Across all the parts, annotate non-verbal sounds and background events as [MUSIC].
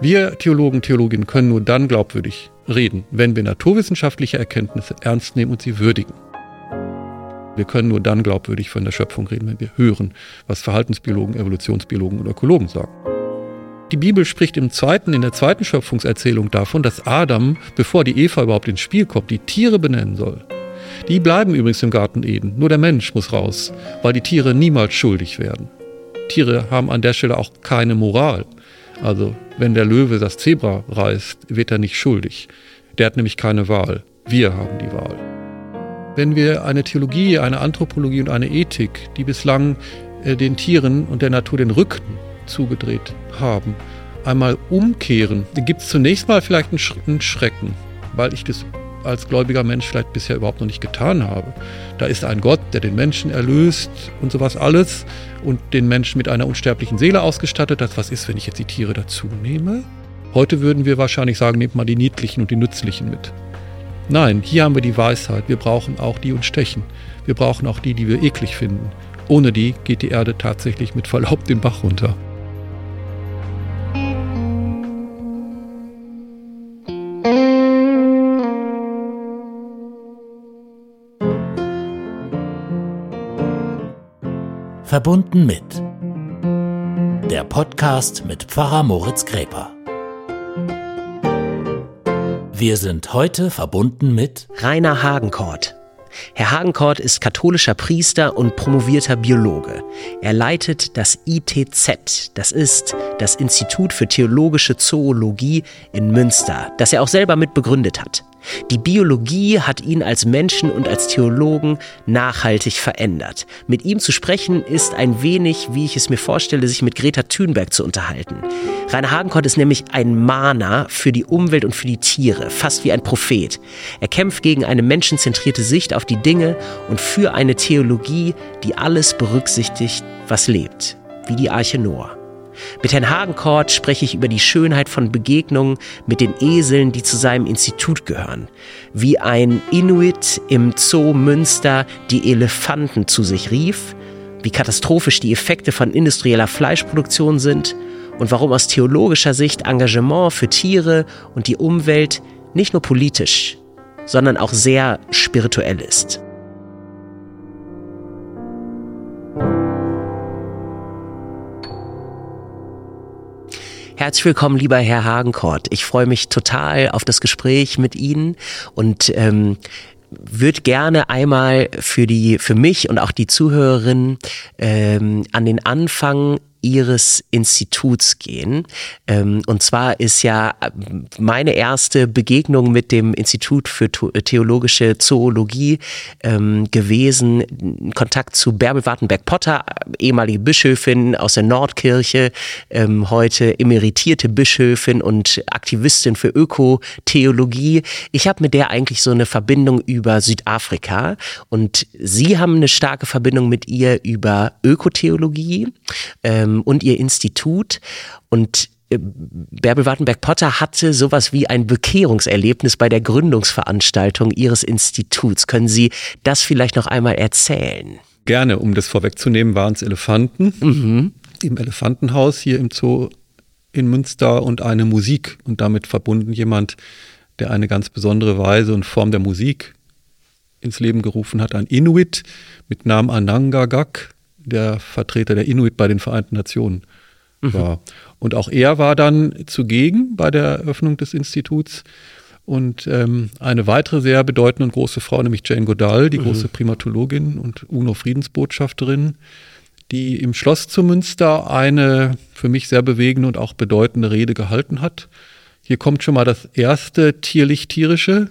Wir Theologen, Theologinnen können nur dann glaubwürdig reden, wenn wir naturwissenschaftliche Erkenntnisse ernst nehmen und sie würdigen. Wir können nur dann glaubwürdig von der Schöpfung reden, wenn wir hören, was Verhaltensbiologen, Evolutionsbiologen oder Ökologen sagen. Die Bibel spricht im zweiten, in der zweiten Schöpfungserzählung davon, dass Adam, bevor die Eva überhaupt ins Spiel kommt, die Tiere benennen soll. Die bleiben übrigens im Garten Eden. Nur der Mensch muss raus, weil die Tiere niemals schuldig werden. Tiere haben an der Stelle auch keine Moral. Also, wenn der Löwe das Zebra reißt, wird er nicht schuldig. Der hat nämlich keine Wahl. Wir haben die Wahl. Wenn wir eine Theologie, eine Anthropologie und eine Ethik, die bislang äh, den Tieren und der Natur den Rücken zugedreht haben, einmal umkehren, dann gibt es zunächst mal vielleicht einen, Sch einen Schrecken, weil ich das als gläubiger Mensch vielleicht bisher überhaupt noch nicht getan habe. Da ist ein Gott, der den Menschen erlöst und sowas alles und den Menschen mit einer unsterblichen Seele ausgestattet hat. Was ist, wenn ich jetzt die Tiere dazu nehme? Heute würden wir wahrscheinlich sagen, nehmt mal die niedlichen und die nützlichen mit. Nein, hier haben wir die Weisheit. Wir brauchen auch die uns stechen. Wir brauchen auch die, die wir eklig finden. Ohne die geht die Erde tatsächlich mit Verlaub den Bach runter. Verbunden mit der Podcast mit Pfarrer Moritz Gräper. Wir sind heute verbunden mit Rainer Hagenkort. Herr Hagenkort ist katholischer Priester und promovierter Biologe. Er leitet das ITZ, das ist das Institut für Theologische Zoologie in Münster, das er auch selber mit begründet hat. Die Biologie hat ihn als Menschen und als Theologen nachhaltig verändert. Mit ihm zu sprechen ist ein wenig, wie ich es mir vorstelle, sich mit Greta Thunberg zu unterhalten. Rainer Hagenkort ist nämlich ein Mahner für die Umwelt und für die Tiere, fast wie ein Prophet. Er kämpft gegen eine menschenzentrierte Sicht auf die Dinge und für eine Theologie, die alles berücksichtigt, was lebt, wie die Arche Noah. Mit Herrn Hagenkort spreche ich über die Schönheit von Begegnungen mit den Eseln, die zu seinem Institut gehören. Wie ein Inuit im Zoo Münster die Elefanten zu sich rief, wie katastrophisch die Effekte von industrieller Fleischproduktion sind und warum aus theologischer Sicht Engagement für Tiere und die Umwelt nicht nur politisch, sondern auch sehr spirituell ist. Herzlich willkommen, lieber Herr Hagenkort. Ich freue mich total auf das Gespräch mit Ihnen und ähm, würde gerne einmal für die, für mich und auch die Zuhörerinnen ähm, an den Anfang ihres Instituts gehen. Ähm, und zwar ist ja meine erste Begegnung mit dem Institut für Theologische Zoologie ähm, gewesen, Kontakt zu Bärbel Wartenberg-Potter, ehemalige Bischöfin aus der Nordkirche, ähm, heute emeritierte Bischöfin und Aktivistin für Ökotheologie. Ich habe mit der eigentlich so eine Verbindung über Südafrika und Sie haben eine starke Verbindung mit ihr über Ökotheologie und ihr Institut. Und äh, Bärbel Wartenberg-Potter hatte sowas wie ein Bekehrungserlebnis bei der Gründungsveranstaltung ihres Instituts. Können Sie das vielleicht noch einmal erzählen? Gerne, um das vorwegzunehmen, waren es Elefanten mhm. im Elefantenhaus hier im Zoo in Münster und eine Musik und damit verbunden jemand, der eine ganz besondere Weise und Form der Musik ins Leben gerufen hat, ein Inuit mit Namen Anangagak, der Vertreter der Inuit bei den Vereinten Nationen mhm. war. Und auch er war dann zugegen bei der Eröffnung des Instituts. Und ähm, eine weitere sehr bedeutende und große Frau, nämlich Jane Goodall, die mhm. große Primatologin und UNO-Friedensbotschafterin, die im Schloss zu Münster eine für mich sehr bewegende und auch bedeutende Rede gehalten hat. Hier kommt schon mal das erste tierlich-tierische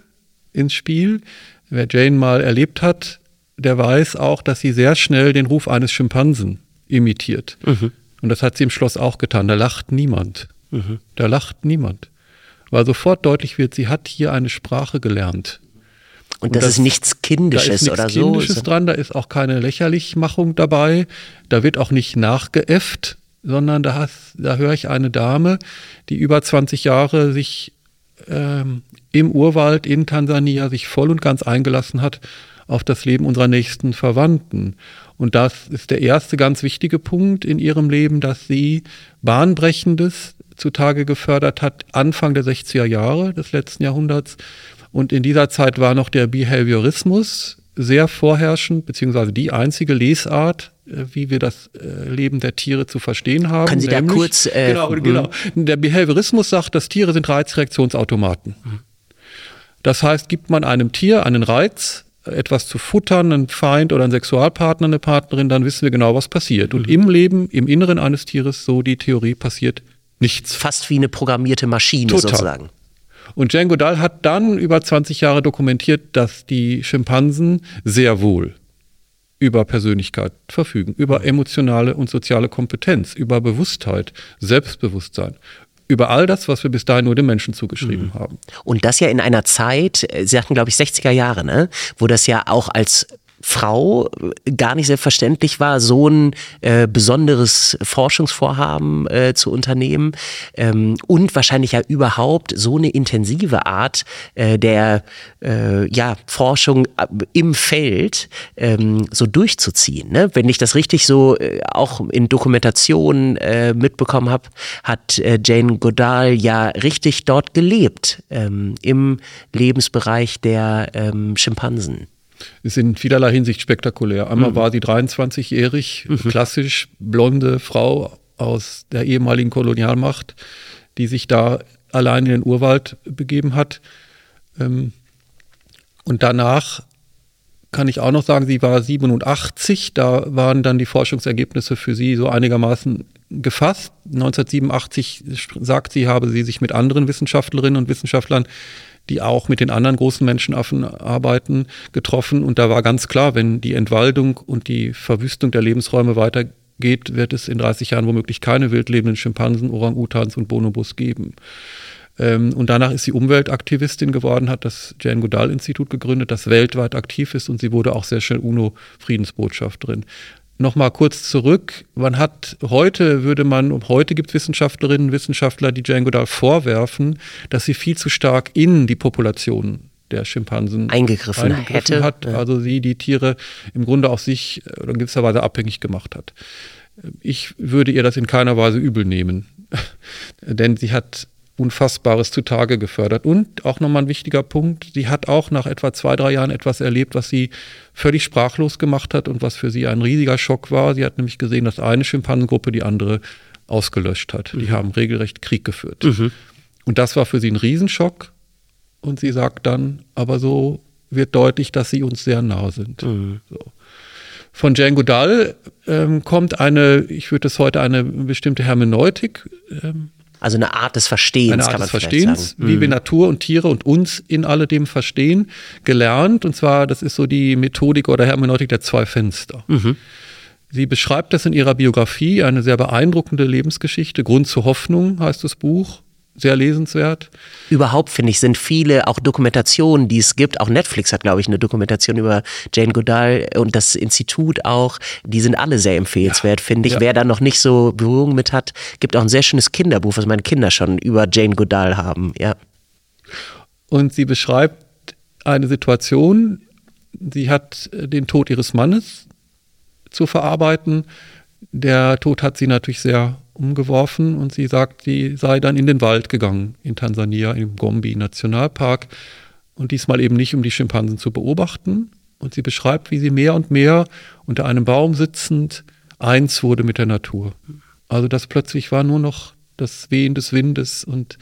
ins Spiel. Wer Jane mal erlebt hat, der weiß auch, dass sie sehr schnell den Ruf eines Schimpansen imitiert. Mhm. Und das hat sie im Schloss auch getan. Da lacht niemand. Mhm. Da lacht niemand. Weil sofort deutlich wird, sie hat hier eine Sprache gelernt. Und, das, das, ist nichts Kindisches da ist nichts oder so. Kindisches dran, da ist auch keine Lächerlichmachung dabei. Da wird auch nicht nachgeäfft, sondern da, hast, da höre ich eine Dame, die über 20 Jahre sich ähm, im Urwald in Tansania sich voll und ganz eingelassen hat auf das Leben unserer nächsten Verwandten. Und das ist der erste ganz wichtige Punkt in ihrem Leben, dass sie Bahnbrechendes zutage gefördert hat, Anfang der 60er Jahre des letzten Jahrhunderts. Und in dieser Zeit war noch der Behaviorismus sehr vorherrschend, beziehungsweise die einzige Lesart, äh, wie wir das äh, Leben der Tiere zu verstehen haben. Können Sie da kurz... Äh, genau, genau. Der Behaviorismus sagt, dass Tiere sind Reizreaktionsautomaten. Mhm. Das heißt, gibt man einem Tier einen Reiz, etwas zu futtern, einen Feind oder einen Sexualpartner, eine Partnerin, dann wissen wir genau, was passiert. Und mhm. im Leben, im Inneren eines Tieres, so die Theorie, passiert nichts. Fast wie eine programmierte Maschine Total. sozusagen. Und Jane Goodall hat dann über 20 Jahre dokumentiert, dass die Schimpansen sehr wohl über Persönlichkeit verfügen, über emotionale und soziale Kompetenz, über Bewusstheit, Selbstbewusstsein, über all das, was wir bis dahin nur den Menschen zugeschrieben mhm. haben. Und das ja in einer Zeit, äh, Sie sagten, glaube ich, 60er Jahre, ne? wo das ja auch als Frau gar nicht selbstverständlich war, so ein äh, besonderes Forschungsvorhaben äh, zu unternehmen ähm, und wahrscheinlich ja überhaupt so eine intensive Art äh, der äh, ja, Forschung äh, im Feld ähm, so durchzuziehen. Ne? Wenn ich das richtig so äh, auch in Dokumentationen mitbekommen habe, hat Jane Goodall ja richtig dort gelebt ähm, im Lebensbereich der ähm, Schimpansen ist in vielerlei Hinsicht spektakulär. Einmal mhm. war sie 23-jährig, mhm. klassisch blonde Frau aus der ehemaligen Kolonialmacht, die sich da allein in den Urwald begeben hat. Ähm, und danach kann ich auch noch sagen, sie war 87, da waren dann die Forschungsergebnisse für sie so einigermaßen gefasst. 1987 sagt sie, habe sie sich mit anderen Wissenschaftlerinnen und Wissenschaftlern die auch mit den anderen großen Menschenaffen arbeiten, getroffen. Und da war ganz klar, wenn die Entwaldung und die Verwüstung der Lebensräume weitergeht, wird es in 30 Jahren womöglich keine wildlebenden Schimpansen, Orang-Utans und Bonobos geben. Ähm, und danach ist sie Umweltaktivistin geworden, hat das Jane Goodall Institut gegründet, das weltweit aktiv ist und sie wurde auch sehr schnell UNO-Friedensbotschafterin. Nochmal kurz zurück. Man hat heute, würde man, heute gibt es Wissenschaftlerinnen und Wissenschaftler, die Jane Goodall vorwerfen, dass sie viel zu stark in die Population der Schimpansen eingegriffen, eingegriffen hätte. hat. Also sie die Tiere im Grunde auch sich äh, in gewisser Weise abhängig gemacht hat. Ich würde ihr das in keiner Weise übel nehmen. [LAUGHS] Denn sie hat Unfassbares zutage gefördert. Und auch nochmal ein wichtiger Punkt, sie hat auch nach etwa zwei, drei Jahren etwas erlebt, was sie völlig sprachlos gemacht hat und was für sie ein riesiger Schock war. Sie hat nämlich gesehen, dass eine Schimpansengruppe die andere ausgelöscht hat. Mhm. Die haben regelrecht Krieg geführt. Mhm. Und das war für sie ein Riesenschock. Und sie sagt dann, aber so wird deutlich, dass sie uns sehr nah sind. Mhm. So. Von Jane Goodall ähm, kommt eine, ich würde es heute eine bestimmte Hermeneutik ähm, also eine Art des Verstehens, eine Art kann man des Verstehens, wie mhm. wir Natur und Tiere und uns in alledem verstehen, gelernt. Und zwar, das ist so die Methodik oder Hermeneutik der zwei Fenster. Mhm. Sie beschreibt das in ihrer Biografie, eine sehr beeindruckende Lebensgeschichte. Grund zur Hoffnung heißt das Buch sehr lesenswert. Überhaupt finde ich, sind viele auch Dokumentationen, die es gibt. Auch Netflix hat, glaube ich, eine Dokumentation über Jane Goodall und das Institut auch. Die sind alle sehr empfehlenswert, ja, finde ich. Ja. Wer da noch nicht so Berührung mit hat, gibt auch ein sehr schönes Kinderbuch, was meine Kinder schon über Jane Goodall haben. Ja. Und sie beschreibt eine Situation. Sie hat den Tod ihres Mannes zu verarbeiten. Der Tod hat sie natürlich sehr umgeworfen und sie sagt, sie sei dann in den Wald gegangen in Tansania, im Gombe Nationalpark und diesmal eben nicht, um die Schimpansen zu beobachten. Und sie beschreibt, wie sie mehr und mehr unter einem Baum sitzend eins wurde mit der Natur. Also das plötzlich war nur noch das Wehen des Windes und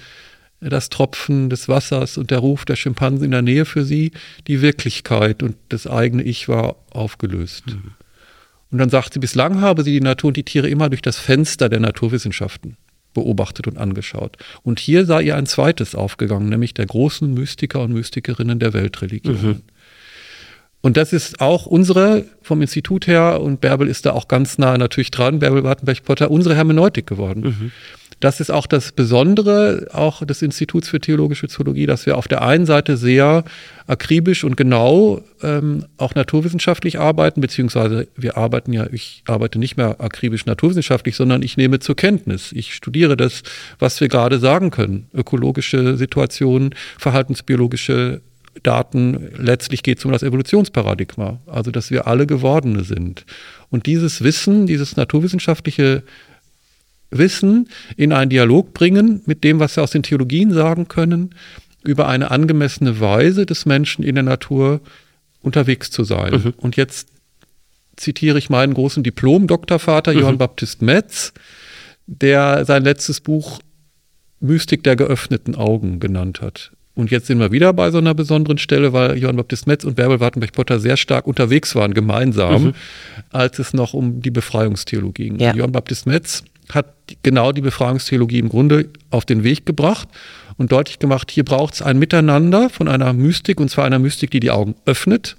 das Tropfen des Wassers und der Ruf der Schimpansen in der Nähe für sie, die Wirklichkeit und das eigene Ich war aufgelöst. Mhm. Und dann sagt sie, bislang habe sie die Natur und die Tiere immer durch das Fenster der Naturwissenschaften beobachtet und angeschaut. Und hier sei ihr ein zweites aufgegangen, nämlich der großen Mystiker und Mystikerinnen der Weltreligion. Mhm. Und das ist auch unsere, vom Institut her, und Bärbel ist da auch ganz nah natürlich dran, Bärbel Wartenberg-Potter, unsere Hermeneutik geworden. Mhm. Das ist auch das Besondere auch des Instituts für Theologische Zoologie, dass wir auf der einen Seite sehr akribisch und genau ähm, auch naturwissenschaftlich arbeiten, beziehungsweise wir arbeiten ja, ich arbeite nicht mehr akribisch naturwissenschaftlich, sondern ich nehme zur Kenntnis. Ich studiere das, was wir gerade sagen können. Ökologische Situationen, verhaltensbiologische Daten, letztlich geht es um das Evolutionsparadigma, also dass wir alle Gewordene sind. Und dieses Wissen, dieses naturwissenschaftliche Wissen in einen Dialog bringen mit dem, was wir aus den Theologien sagen können, über eine angemessene Weise des Menschen in der Natur unterwegs zu sein. Mhm. Und jetzt zitiere ich meinen großen Diplom-Doktorvater mhm. Johann Baptist Metz, der sein letztes Buch Mystik der geöffneten Augen genannt hat. Und jetzt sind wir wieder bei so einer besonderen Stelle, weil Johann Baptist Metz und Bärbel Wartenberg-Potter sehr stark unterwegs waren, gemeinsam, mhm. als es noch um die Befreiungstheologie ging. Ja. Johann Baptist Metz hat genau die Befreiungstheologie im Grunde auf den Weg gebracht und deutlich gemacht, hier braucht es ein Miteinander von einer Mystik, und zwar einer Mystik, die die Augen öffnet,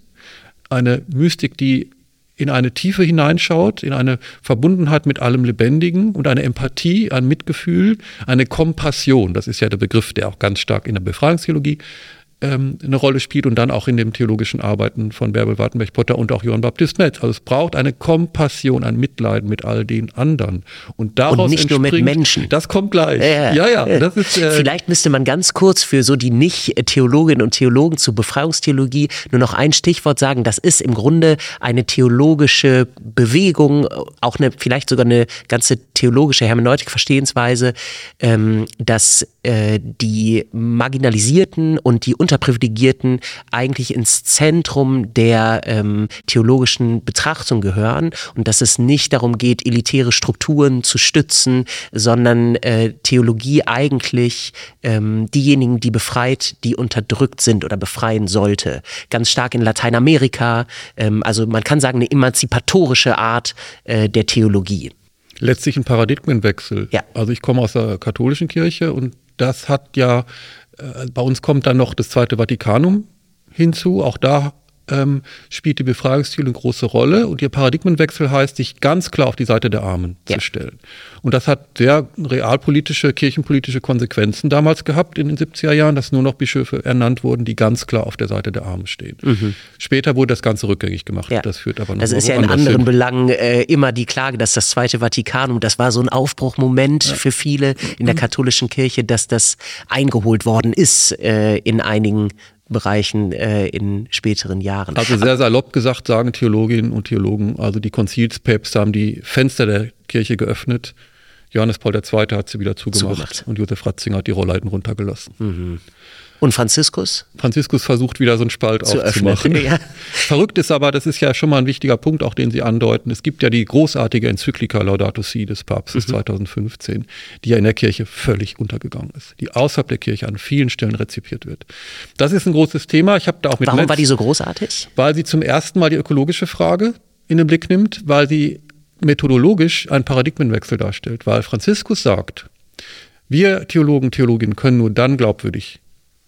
eine Mystik, die in eine Tiefe hineinschaut, in eine Verbundenheit mit allem Lebendigen und eine Empathie, ein Mitgefühl, eine Kompassion. Das ist ja der Begriff, der auch ganz stark in der Befreiungstheologie ähm, eine Rolle spielt und dann auch in den theologischen Arbeiten von Bärbel Wartenberg-Potter und auch Johann Baptist Metz. Also es braucht eine Kompassion, ein Mitleiden mit all den anderen. Und daraus und nicht nur mit Menschen. Das kommt gleich. Äh, ja, ja. Äh, das ist, äh, Vielleicht müsste man ganz kurz für so die Nicht-Theologinnen und Theologen zur Befreiungstheologie nur noch ein Stichwort sagen. Das ist im Grunde eine theologische Bewegung, auch eine, vielleicht sogar eine ganze theologische Hermeneutik-Verstehensweise, ähm, dass äh, die Marginalisierten und die Unterprivilegierten eigentlich ins Zentrum der ähm, theologischen Betrachtung gehören und dass es nicht darum geht, elitäre Strukturen zu stützen, sondern äh, Theologie eigentlich ähm, diejenigen, die befreit, die unterdrückt sind oder befreien sollte. Ganz stark in Lateinamerika, ähm, also man kann sagen eine emanzipatorische Art äh, der Theologie letztlich ein Paradigmenwechsel. Ja. Also ich komme aus der katholischen Kirche und das hat ja, bei uns kommt dann noch das Zweite Vatikanum hinzu. Auch da ähm, spielt die Befreiungsziele eine große Rolle und ihr Paradigmenwechsel heißt, sich ganz klar auf die Seite der Armen ja. zu stellen. Und das hat sehr realpolitische, kirchenpolitische Konsequenzen damals gehabt in den 70er Jahren, dass nur noch Bischöfe ernannt wurden, die ganz klar auf der Seite der Armen stehen. Mhm. Später wurde das Ganze rückgängig gemacht. Ja. Das führt aber noch Das ist ja in anderen hin. Belangen äh, immer die Klage, dass das Zweite Vatikanum, das war so ein Aufbruchmoment ja. für viele in der mhm. katholischen Kirche, dass das eingeholt worden ist äh, in einigen Bereichen äh, in späteren Jahren. Also sehr salopp gesagt sagen Theologinnen und Theologen, also die Konzilspäpste haben die Fenster der Kirche geöffnet. Johannes Paul II. hat sie wieder zugemacht, zugemacht. und Josef Ratzinger hat die Rohrleiten runtergelassen. Mhm. Und Franziskus? Franziskus versucht wieder so einen Spalt Zu aufzumachen. Öffnen, [LAUGHS] ja. Verrückt ist aber, das ist ja schon mal ein wichtiger Punkt, auch den Sie andeuten. Es gibt ja die großartige Enzyklika Laudato Si des Papstes mhm. 2015, die ja in der Kirche völlig untergegangen ist, die außerhalb der Kirche an vielen Stellen rezipiert wird. Das ist ein großes Thema. Ich habe da auch mit Warum Netz, war die so großartig? Weil sie zum ersten Mal die ökologische Frage in den Blick nimmt, weil sie methodologisch einen Paradigmenwechsel darstellt, weil Franziskus sagt, wir Theologen, Theologinnen können nur dann glaubwürdig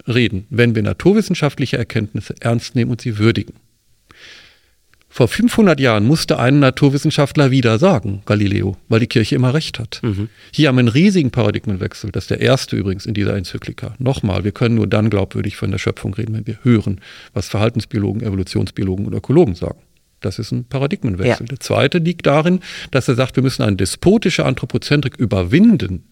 reden, wenn wir naturwissenschaftliche Erkenntnisse ernst nehmen und sie würdigen. Vor 500 Jahren musste ein Naturwissenschaftler wieder sagen, Galileo, weil die Kirche immer recht hat. Mhm. Hier haben wir einen riesigen Paradigmenwechsel. Das ist der erste übrigens in dieser Enzyklika. Nochmal, wir können nur dann glaubwürdig von der Schöpfung reden, wenn wir hören, was Verhaltensbiologen, Evolutionsbiologen und Ökologen sagen. Das ist ein Paradigmenwechsel. Ja. Der zweite liegt darin, dass er sagt, wir müssen eine despotische Anthropozentrik überwinden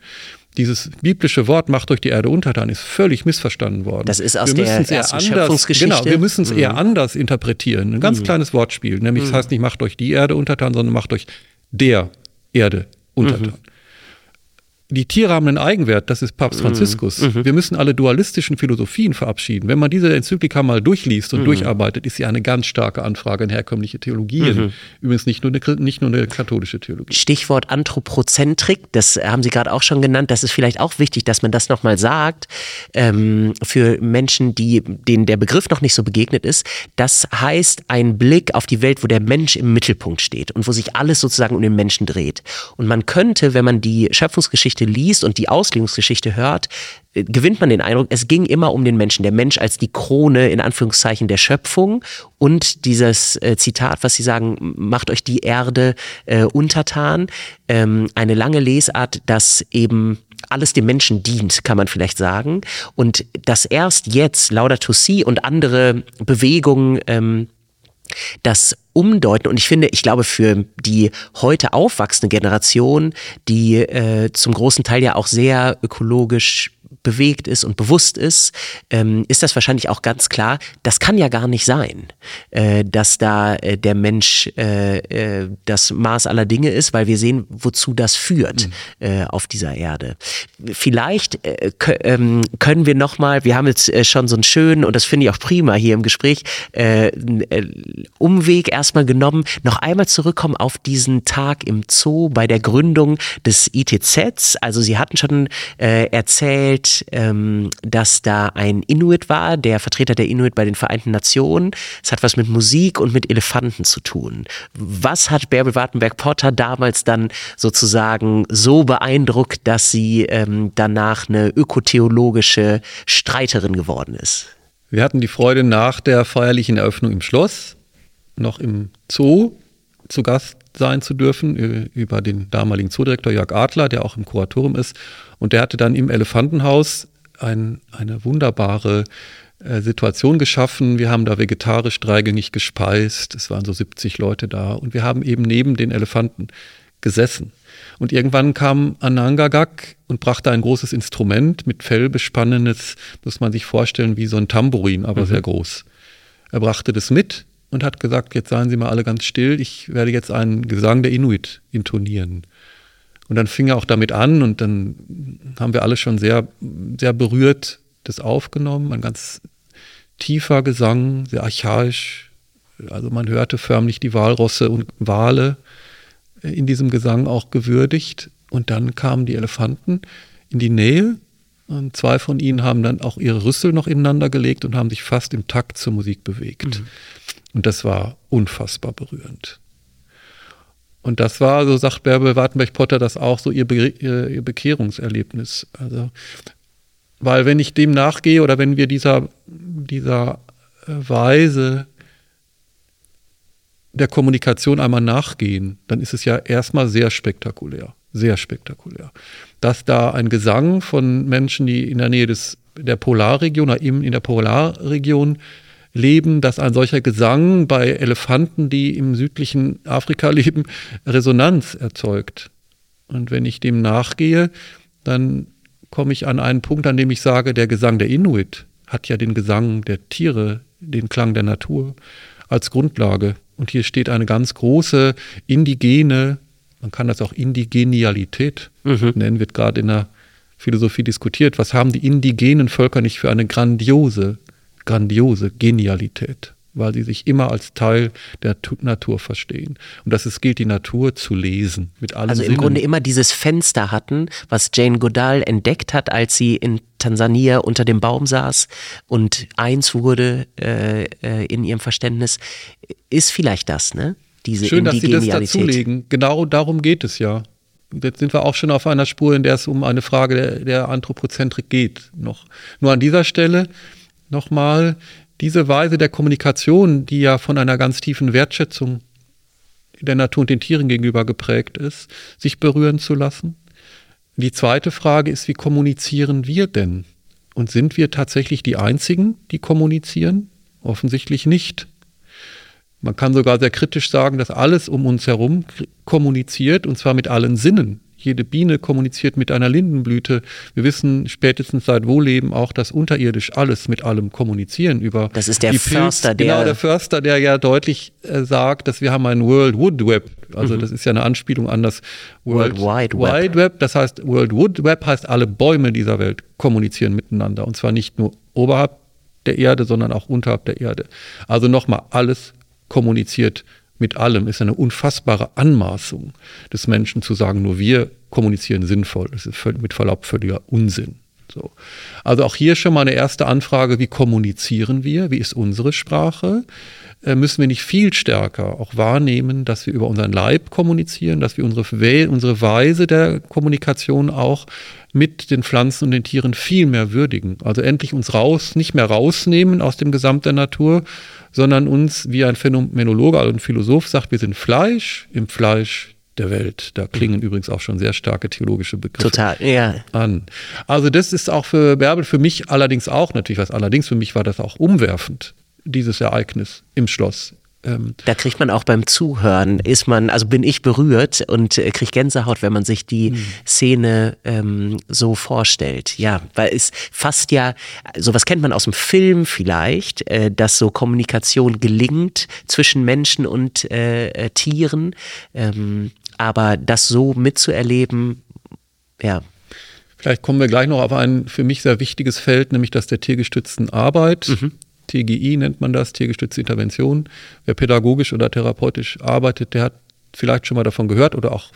dieses biblische Wort macht durch die Erde untertan ist völlig missverstanden worden. Das ist aus wir der ersten anders, Genau, wir müssen es mhm. eher anders interpretieren. Ein ganz mhm. kleines Wortspiel, nämlich mhm. das heißt nicht macht euch die Erde untertan, sondern macht euch der Erde untertan. Die Tiere haben einen Eigenwert, das ist Papst mhm. Franziskus. Mhm. Wir müssen alle dualistischen Philosophien verabschieden. Wenn man diese Enzyklika mal durchliest und mhm. durcharbeitet, ist sie eine ganz starke Anfrage in herkömmliche Theologien. Mhm. Übrigens nicht nur, eine, nicht nur eine katholische Theologie. Stichwort Anthropozentrik, das haben Sie gerade auch schon genannt. Das ist vielleicht auch wichtig, dass man das nochmal sagt, ähm, für Menschen, die, denen der Begriff noch nicht so begegnet ist. Das heißt ein Blick auf die Welt, wo der Mensch im Mittelpunkt steht und wo sich alles sozusagen um den Menschen dreht. Und man könnte, wenn man die Schöpfungsgeschichte Geschichte liest und die Auslegungsgeschichte hört, äh, gewinnt man den Eindruck, es ging immer um den Menschen, der Mensch als die Krone in Anführungszeichen der Schöpfung. Und dieses äh, Zitat, was Sie sagen, macht euch die Erde äh, untertan, ähm, eine lange Lesart, das eben alles dem Menschen dient, kann man vielleicht sagen. Und dass erst jetzt Laudato Si und andere Bewegungen ähm, das umdeuten. Und ich finde, ich glaube, für die heute aufwachsende Generation, die äh, zum großen Teil ja auch sehr ökologisch bewegt ist und bewusst ist, ähm, ist das wahrscheinlich auch ganz klar, das kann ja gar nicht sein, äh, dass da äh, der Mensch äh, äh das Maß aller Dinge ist, weil wir sehen, wozu das führt mhm. äh, auf dieser Erde. Vielleicht äh, ähm, können wir nochmal, wir haben jetzt schon so einen schönen, und das finde ich auch prima hier im Gespräch, Umweg erstmal genommen, noch einmal zurückkommen auf diesen Tag im Zoo bei der Gründung des ITZs. Also Sie hatten schon erzählt, ähm, dass da ein Inuit war, der Vertreter der Inuit bei den Vereinten Nationen. Es hat was mit Musik und mit Elefanten zu tun. Was hat Bärbel Wartenberg-Potter damals dann sozusagen so beeindruckt, dass sie ähm, danach eine ökotheologische Streiterin geworden ist? Wir hatten die Freude, nach der feierlichen Eröffnung im Schloss noch im Zoo zu Gast sein zu dürfen äh, über den damaligen Zoodirektor Jörg Adler, der auch im Kuratorium ist. Und der hatte dann im Elefantenhaus ein, eine wunderbare äh, Situation geschaffen. Wir haben da vegetarisch dreigängig gespeist. Es waren so 70 Leute da und wir haben eben neben den Elefanten gesessen. Und irgendwann kam Anangagak und brachte ein großes Instrument mit Fell bespannenes, muss man sich vorstellen, wie so ein Tambourin, aber mhm. sehr groß. Er brachte das mit und hat gesagt, jetzt seien Sie mal alle ganz still, ich werde jetzt einen Gesang der Inuit intonieren. Und dann fing er auch damit an und dann haben wir alle schon sehr, sehr berührt das aufgenommen, ein ganz tiefer Gesang, sehr archaisch. Also man hörte förmlich die Walrosse und Wale in diesem Gesang auch gewürdigt. Und dann kamen die Elefanten in die Nähe und zwei von ihnen haben dann auch ihre Rüssel noch ineinander gelegt und haben sich fast im Takt zur Musik bewegt. Mhm. Und das war unfassbar berührend. Und das war, so sagt Bärbel Wartenberg-Potter, das auch so ihr, Be ihr, Bekehrungserlebnis. Also, weil wenn ich dem nachgehe oder wenn wir dieser, dieser äh, Weise der Kommunikation einmal nachgehen, dann ist es ja erstmal sehr spektakulär. Sehr spektakulär. Dass da ein Gesang von Menschen, die in der Nähe des, der Polarregion oder eben in der Polarregion leben, dass ein solcher Gesang bei Elefanten, die im südlichen Afrika [LAUGHS] leben, Resonanz erzeugt. Und wenn ich dem nachgehe, dann komme ich an einen Punkt, an dem ich sage, der Gesang der Inuit hat ja den Gesang der Tiere, den Klang der Natur als Grundlage. Und hier steht eine ganz große indigene, man kann das auch Indigenialität mhm. nennen, wird gerade in der Philosophie diskutiert. Was haben die indigenen Völker nicht für eine grandiose grandiose Genialität, weil sie sich immer als Teil der Natur verstehen. Und dass es gilt, die Natur zu lesen mit allen Also im Sinnen. Grunde immer dieses Fenster hatten, was Jane Goodall entdeckt hat, als sie in Tansania unter dem Baum saß und eins wurde äh, äh in ihrem Verständnis, ist vielleicht das, ne? Diese Schön, dass Sie das dazulegen. Genau darum geht es ja. Jetzt sind wir auch schon auf einer Spur, in der es um eine Frage der, der Anthropozentrik geht. Noch. Nur an dieser Stelle nochmal diese Weise der Kommunikation, die ja von einer ganz tiefen Wertschätzung der Natur und den Tieren gegenüber geprägt ist, sich berühren zu lassen. Die zweite Frage ist, wie kommunizieren wir denn? Und sind wir tatsächlich die Einzigen, die kommunizieren? Offensichtlich nicht. Man kann sogar sehr kritisch sagen, dass alles um uns herum kommuniziert, und zwar mit allen Sinnen. Jede Biene kommuniziert mit einer Lindenblüte. Wir wissen spätestens seit Wohlleben auch, dass unterirdisch alles mit allem kommunizieren über. Das ist der Förster, Pilz, der. Genau, der Förster, der ja deutlich äh, sagt, dass wir haben ein World Wood Web. Also mhm. das ist ja eine Anspielung an das World, World Wide, Wide Web. Web. Das heißt, World Wood Web heißt, alle Bäume dieser Welt kommunizieren miteinander. Und zwar nicht nur oberhalb der Erde, sondern auch unterhalb der Erde. Also nochmal, alles kommuniziert mit allem ist eine unfassbare Anmaßung des Menschen zu sagen, nur wir kommunizieren sinnvoll. Das ist mit Verlaub völliger Unsinn. So. Also auch hier schon mal eine erste Anfrage, wie kommunizieren wir? Wie ist unsere Sprache? Äh, müssen wir nicht viel stärker auch wahrnehmen, dass wir über unseren Leib kommunizieren, dass wir unsere, unsere Weise der Kommunikation auch mit den Pflanzen und den Tieren viel mehr würdigen. Also endlich uns raus, nicht mehr rausnehmen aus dem Gesamt der Natur, sondern uns, wie ein Phänomenologe, also ein Philosoph sagt, wir sind Fleisch im Fleisch der Welt. Da klingen übrigens auch schon sehr starke theologische Begriffe Total, ja. an. Also das ist auch für Bärbel, für mich allerdings auch natürlich was. Allerdings für mich war das auch umwerfend, dieses Ereignis im Schloss ähm, da kriegt man auch beim Zuhören, ist man, also bin ich berührt und äh, kriegt Gänsehaut, wenn man sich die mhm. Szene ähm, so vorstellt. Ja, weil es fast ja, sowas kennt man aus dem Film vielleicht, äh, dass so Kommunikation gelingt zwischen Menschen und äh, äh Tieren. Ähm, aber das so mitzuerleben, ja, Vielleicht kommen wir gleich noch auf ein für mich sehr wichtiges Feld, nämlich das der tiergestützten Arbeit. Mhm. TGI nennt man das, tiergestützte Intervention. Wer pädagogisch oder therapeutisch arbeitet, der hat vielleicht schon mal davon gehört oder auch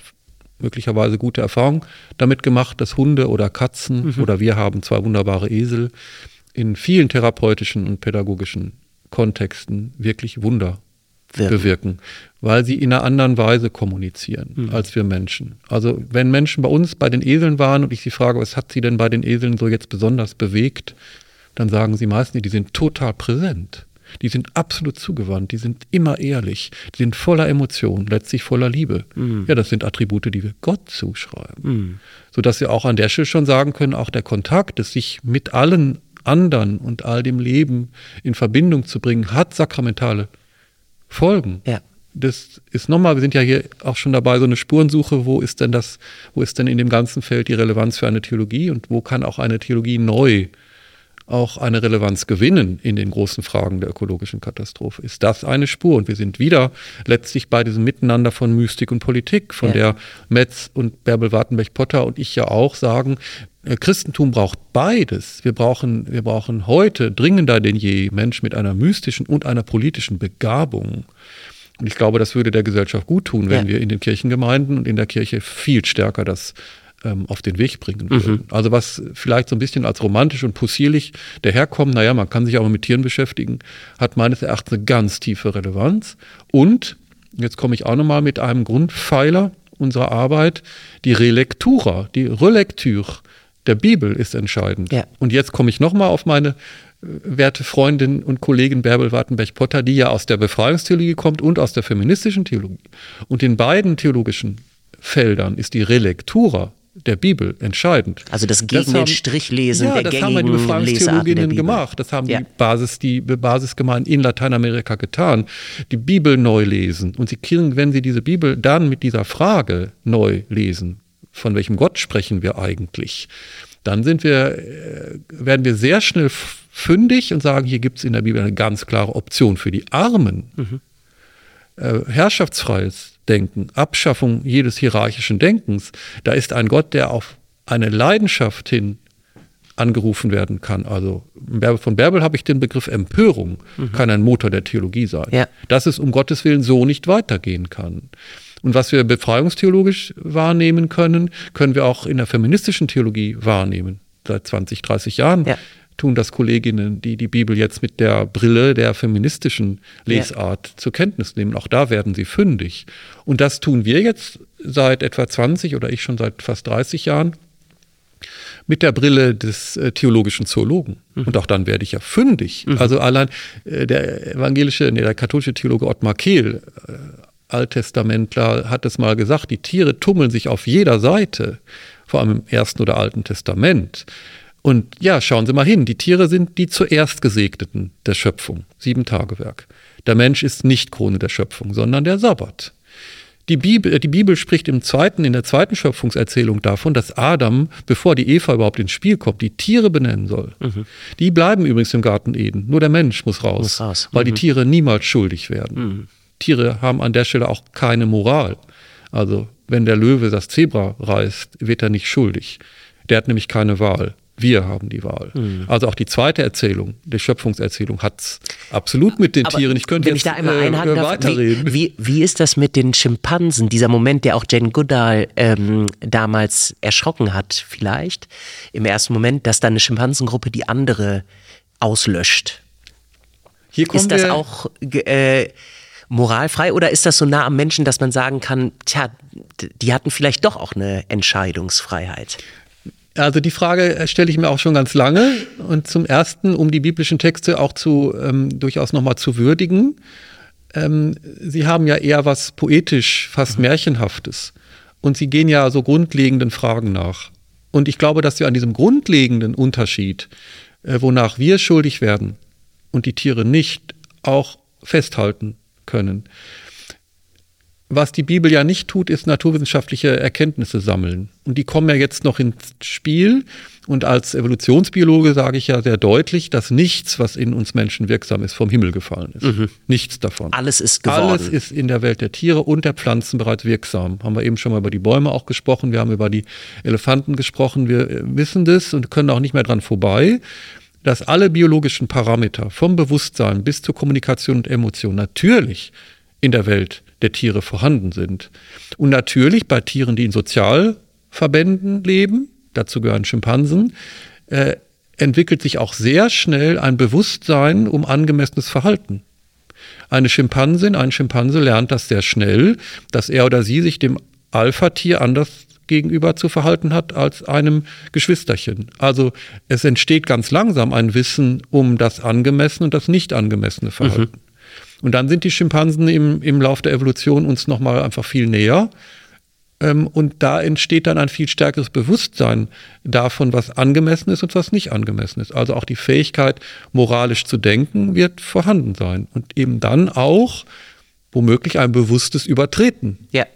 möglicherweise gute Erfahrungen damit gemacht, dass Hunde oder Katzen mhm. oder wir haben zwei wunderbare Esel in vielen therapeutischen und pädagogischen Kontexten wirklich Wunder Wirken. bewirken, weil sie in einer anderen Weise kommunizieren mhm. als wir Menschen. Also wenn Menschen bei uns bei den Eseln waren und ich sie frage, was hat sie denn bei den Eseln so jetzt besonders bewegt, dann sagen sie meistens, die sind total präsent. Die sind absolut zugewandt, die sind immer ehrlich, die sind voller Emotionen, letztlich voller Liebe. Mhm. Ja, das sind Attribute, die wir Gott zuschreiben. Mhm. Sodass wir auch an der Stelle schon sagen können, auch der Kontakt, das sich mit allen anderen und all dem Leben in Verbindung zu bringen, hat sakramentale Folgen. Ja. Das ist nochmal, wir sind ja hier auch schon dabei, so eine Spurensuche, wo ist denn das, wo ist denn in dem ganzen Feld die Relevanz für eine Theologie und wo kann auch eine Theologie neu auch eine Relevanz gewinnen in den großen Fragen der ökologischen Katastrophe. Ist das eine Spur? Und wir sind wieder letztlich bei diesem Miteinander von Mystik und Politik, von ja. der Metz und Bärbel Wartenberg-Potter und ich ja auch sagen, äh, Christentum braucht beides. Wir brauchen, wir brauchen heute dringender denn je Menschen mit einer mystischen und einer politischen Begabung. Und ich glaube, das würde der Gesellschaft gut tun, wenn ja. wir in den Kirchengemeinden und in der Kirche viel stärker das ähm, auf den Weg bringen würden. Mhm. Also was vielleicht so ein bisschen als romantisch und possierlich daherkommt, naja, man kann sich auch mit Tieren beschäftigen, hat meines Erachtens eine ganz tiefe Relevanz. Und jetzt komme ich auch nochmal mit einem Grundpfeiler unserer Arbeit, die Relektura, die Relektüre der Bibel ist entscheidend. Ja. Und jetzt komme ich nochmal auf meine äh, werte Freundin und Kollegin Bärbel Wartenberg-Potter, die ja aus der Befreiungstheologie kommt und aus der feministischen Theologie. Und in beiden theologischen Feldern ist die Relektura der Bibel entscheidend. Also das Gegenstrichlesen ja, der das haben die Befreiungstheologinnen gemacht. Das haben ja. die Basis, die Basisgemeinden in Lateinamerika getan. Die Bibel neu lesen. Und sie kriegen, wenn sie diese Bibel dann mit dieser Frage neu lesen, von welchem Gott sprechen wir eigentlich, dann sind wir, äh, werden wir sehr schnell fündig und sagen, hier gibt es in der Bibel eine ganz klare Option für die Armen. Mhm. Äh, herrschaftsfreies Denken, Abschaffung jedes hierarchischen Denkens, da ist ein Gott, der auf eine Leidenschaft hin angerufen werden kann. Also von Bärbel habe ich den Begriff Empörung, mhm. kann ein Motor der Theologie sein. Ja. Dass es um Gottes Willen so nicht weitergehen kann. Und was wir befreiungstheologisch wahrnehmen können, können wir auch in der feministischen Theologie wahrnehmen. Seit 20, 30 Jahren ja tun das Kolleginnen, die die Bibel jetzt mit der Brille der feministischen Lesart ja. zur Kenntnis nehmen. Auch da werden sie fündig. Und das tun wir jetzt seit etwa 20 oder ich schon seit fast 30 Jahren mit der Brille des äh, theologischen Zoologen. Mhm. Und auch dann werde ich ja fündig. Mhm. Also allein äh, der evangelische, nee, der katholische Theologe Ottmar Kehl, äh, Alttestamentler, hat es mal gesagt, die Tiere tummeln sich auf jeder Seite, vor allem im Ersten oder Alten Testament. Und ja, schauen Sie mal hin, die Tiere sind die zuerst Gesegneten der Schöpfung, sieben Tagewerk. Der Mensch ist nicht Krone der Schöpfung, sondern der Sabbat. Die Bibel, die Bibel spricht im zweiten, in der zweiten Schöpfungserzählung davon, dass Adam, bevor die Eva überhaupt ins Spiel kommt, die Tiere benennen soll. Mhm. Die bleiben übrigens im Garten Eden. Nur der Mensch muss raus, muss raus. Mhm. weil die mhm. Tiere niemals schuldig werden. Mhm. Tiere haben an der Stelle auch keine Moral. Also wenn der Löwe das Zebra reißt, wird er nicht schuldig. Der hat nämlich keine Wahl. Wir haben die Wahl. Mhm. Also auch die zweite Erzählung, die Schöpfungserzählung, hat es absolut mit den Aber Tieren. Ich könnte wenn jetzt ich da einmal äh, weiterreden. Wie, wie, wie, ist das mit den Schimpansen? Dieser Moment, der auch Jane Goodall ähm, damals erschrocken hat, vielleicht im ersten Moment, dass da eine Schimpansengruppe die andere auslöscht. Hier kommen ist das auch äh, moralfrei oder ist das so nah am Menschen, dass man sagen kann, tja, die hatten vielleicht doch auch eine Entscheidungsfreiheit? Also die Frage äh, stelle ich mir auch schon ganz lange und zum ersten, um die biblischen Texte auch zu ähm, durchaus nochmal zu würdigen. Ähm, sie haben ja eher was poetisch, fast mhm. märchenhaftes und sie gehen ja so grundlegenden Fragen nach. Und ich glaube, dass wir an diesem grundlegenden Unterschied, äh, wonach wir schuldig werden und die Tiere nicht, auch festhalten können. Was die Bibel ja nicht tut, ist naturwissenschaftliche Erkenntnisse sammeln. Und die kommen ja jetzt noch ins Spiel. Und als Evolutionsbiologe sage ich ja sehr deutlich, dass nichts, was in uns Menschen wirksam ist, vom Himmel gefallen ist. Mhm. Nichts davon. Alles ist geworden. Alles ist in der Welt der Tiere und der Pflanzen bereits wirksam. Haben wir eben schon mal über die Bäume auch gesprochen. Wir haben über die Elefanten gesprochen. Wir äh, wissen das und können auch nicht mehr dran vorbei dass alle biologischen Parameter vom Bewusstsein bis zur Kommunikation und Emotion natürlich in der Welt der Tiere vorhanden sind. Und natürlich bei Tieren, die in Sozialverbänden leben, dazu gehören Schimpansen, äh, entwickelt sich auch sehr schnell ein Bewusstsein um angemessenes Verhalten. Eine Schimpansin, ein Schimpanse lernt das sehr schnell, dass er oder sie sich dem Alpha-Tier anders gegenüber zu verhalten hat als einem Geschwisterchen. Also es entsteht ganz langsam ein Wissen um das angemessene und das nicht angemessene Verhalten. Mhm. Und dann sind die Schimpansen im, im Lauf der Evolution uns nochmal einfach viel näher. Ähm, und da entsteht dann ein viel stärkeres Bewusstsein davon, was angemessen ist und was nicht angemessen ist. Also auch die Fähigkeit, moralisch zu denken, wird vorhanden sein. Und eben dann auch womöglich ein bewusstes Übertreten ja.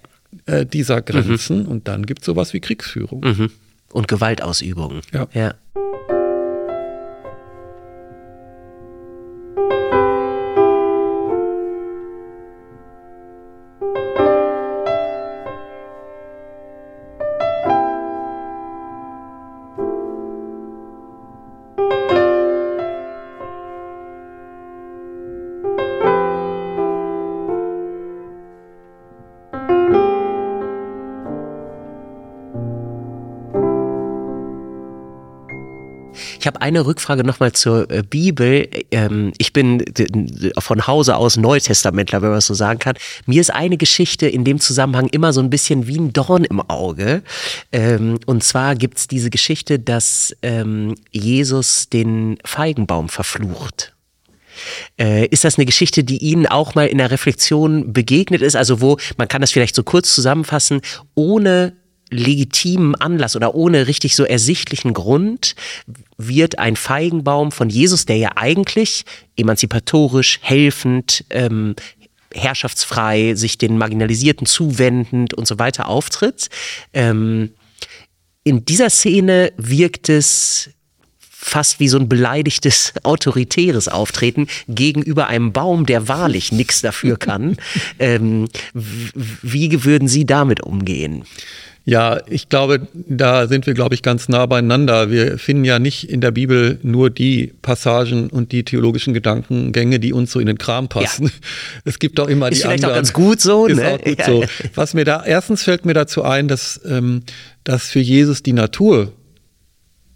äh, dieser Grenzen. Mhm. Und dann gibt es sowas wie Kriegsführung. Mhm. Und Gewaltausübung. Ja. ja. Eine Rückfrage nochmal zur äh, Bibel. Ähm, ich bin von Hause aus Neutestamentler, wenn man es so sagen kann. Mir ist eine Geschichte in dem Zusammenhang immer so ein bisschen wie ein Dorn im Auge. Ähm, und zwar gibt es diese Geschichte, dass ähm, Jesus den Feigenbaum verflucht. Äh, ist das eine Geschichte, die Ihnen auch mal in der Reflexion begegnet ist? Also wo, man kann das vielleicht so kurz zusammenfassen, ohne legitimen Anlass oder ohne richtig so ersichtlichen Grund wird ein Feigenbaum von Jesus, der ja eigentlich emanzipatorisch, helfend, ähm, herrschaftsfrei, sich den Marginalisierten zuwendend und so weiter auftritt. Ähm, in dieser Szene wirkt es fast wie so ein beleidigtes, [LAUGHS] autoritäres Auftreten gegenüber einem Baum, der wahrlich nichts dafür kann. [LAUGHS] Ähm, wie würden Sie damit umgehen? Ja, ich glaube, da sind wir, glaube ich, ganz nah beieinander. Wir finden ja nicht in der Bibel nur die Passagen und die theologischen Gedankengänge, die uns so in den Kram passen. Ja. [LAUGHS] Es gibt auch immer ist die vielleicht anderen. Auch ganz gut so. Ist ne? auch gut ja. so. Was mir da erstens fällt mir dazu ein, dass ähm, dass für Jesus die Natur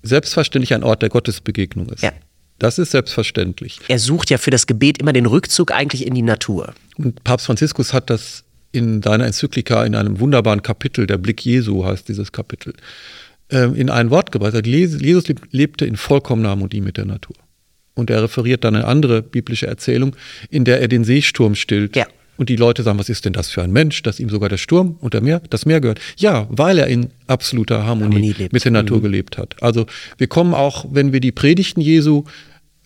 selbstverständlich ein Ort der Gottesbegegnung ist. Ja. Das ist selbstverständlich. Er sucht ja für das Gebet immer den Rückzug eigentlich in die Natur. Und Papst Franziskus hat das in deiner Enzyklika in einem wunderbaren Kapitel, der Blick Jesu heißt dieses Kapitel, ähm, in ein Wort gebracht. hat. Jesus lebte in vollkommener Harmonie mit der Natur. Und er referiert dann eine andere biblische Erzählung, in der er den Seesturm stillt. Ja. Und die Leute sagen, was ist denn das für ein Mensch, dass ihm sogar der Sturm und der Meer, das Meer gehört? Ja, weil er in absoluter Harmonie, Harmonie mit der Natur mhm. gelebt hat. Also wir kommen auch, wenn wir die Predigten Jesu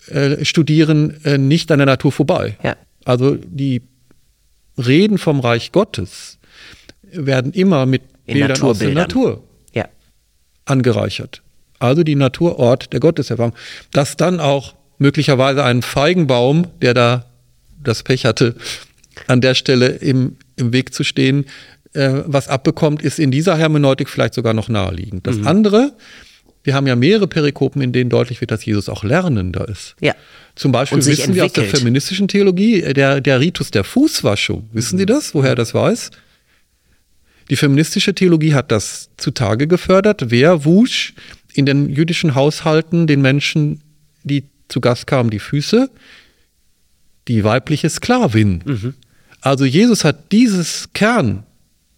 äh, studieren, äh, nicht an der Natur vorbei. Ja. Also die Reden vom Reich Gottes werden immer mit In Bildern aus der Natur ja. angereichert. Also die Natur Ort der Gotteserfahrung. Dass dann auch möglicherweise ein Feigenbaum, der da das Pech hatte, an der Stelle im, im Weg zu stehen, äh, was abbekommt, ist in dieser Hermeneutik vielleicht sogar noch naheliegend. Das mhm. andere, wir haben ja mehrere Perikopen, in denen deutlich wird, dass Jesus auch lernender ist. Ja. Zum Beispiel wissen entwickelt. wir aus der feministischen Theologie, äh, der, der Ritus der Fußwaschung. Wissen Sie das, woher das weiß? Die feministische Theologie hat das zutage gefördert. Wer wusch in den jüdischen Haushalten den Menschen, die zu Gast kamen, die Füße? Die weibliche Sklavin. Mhm. Also Jesus hat dieses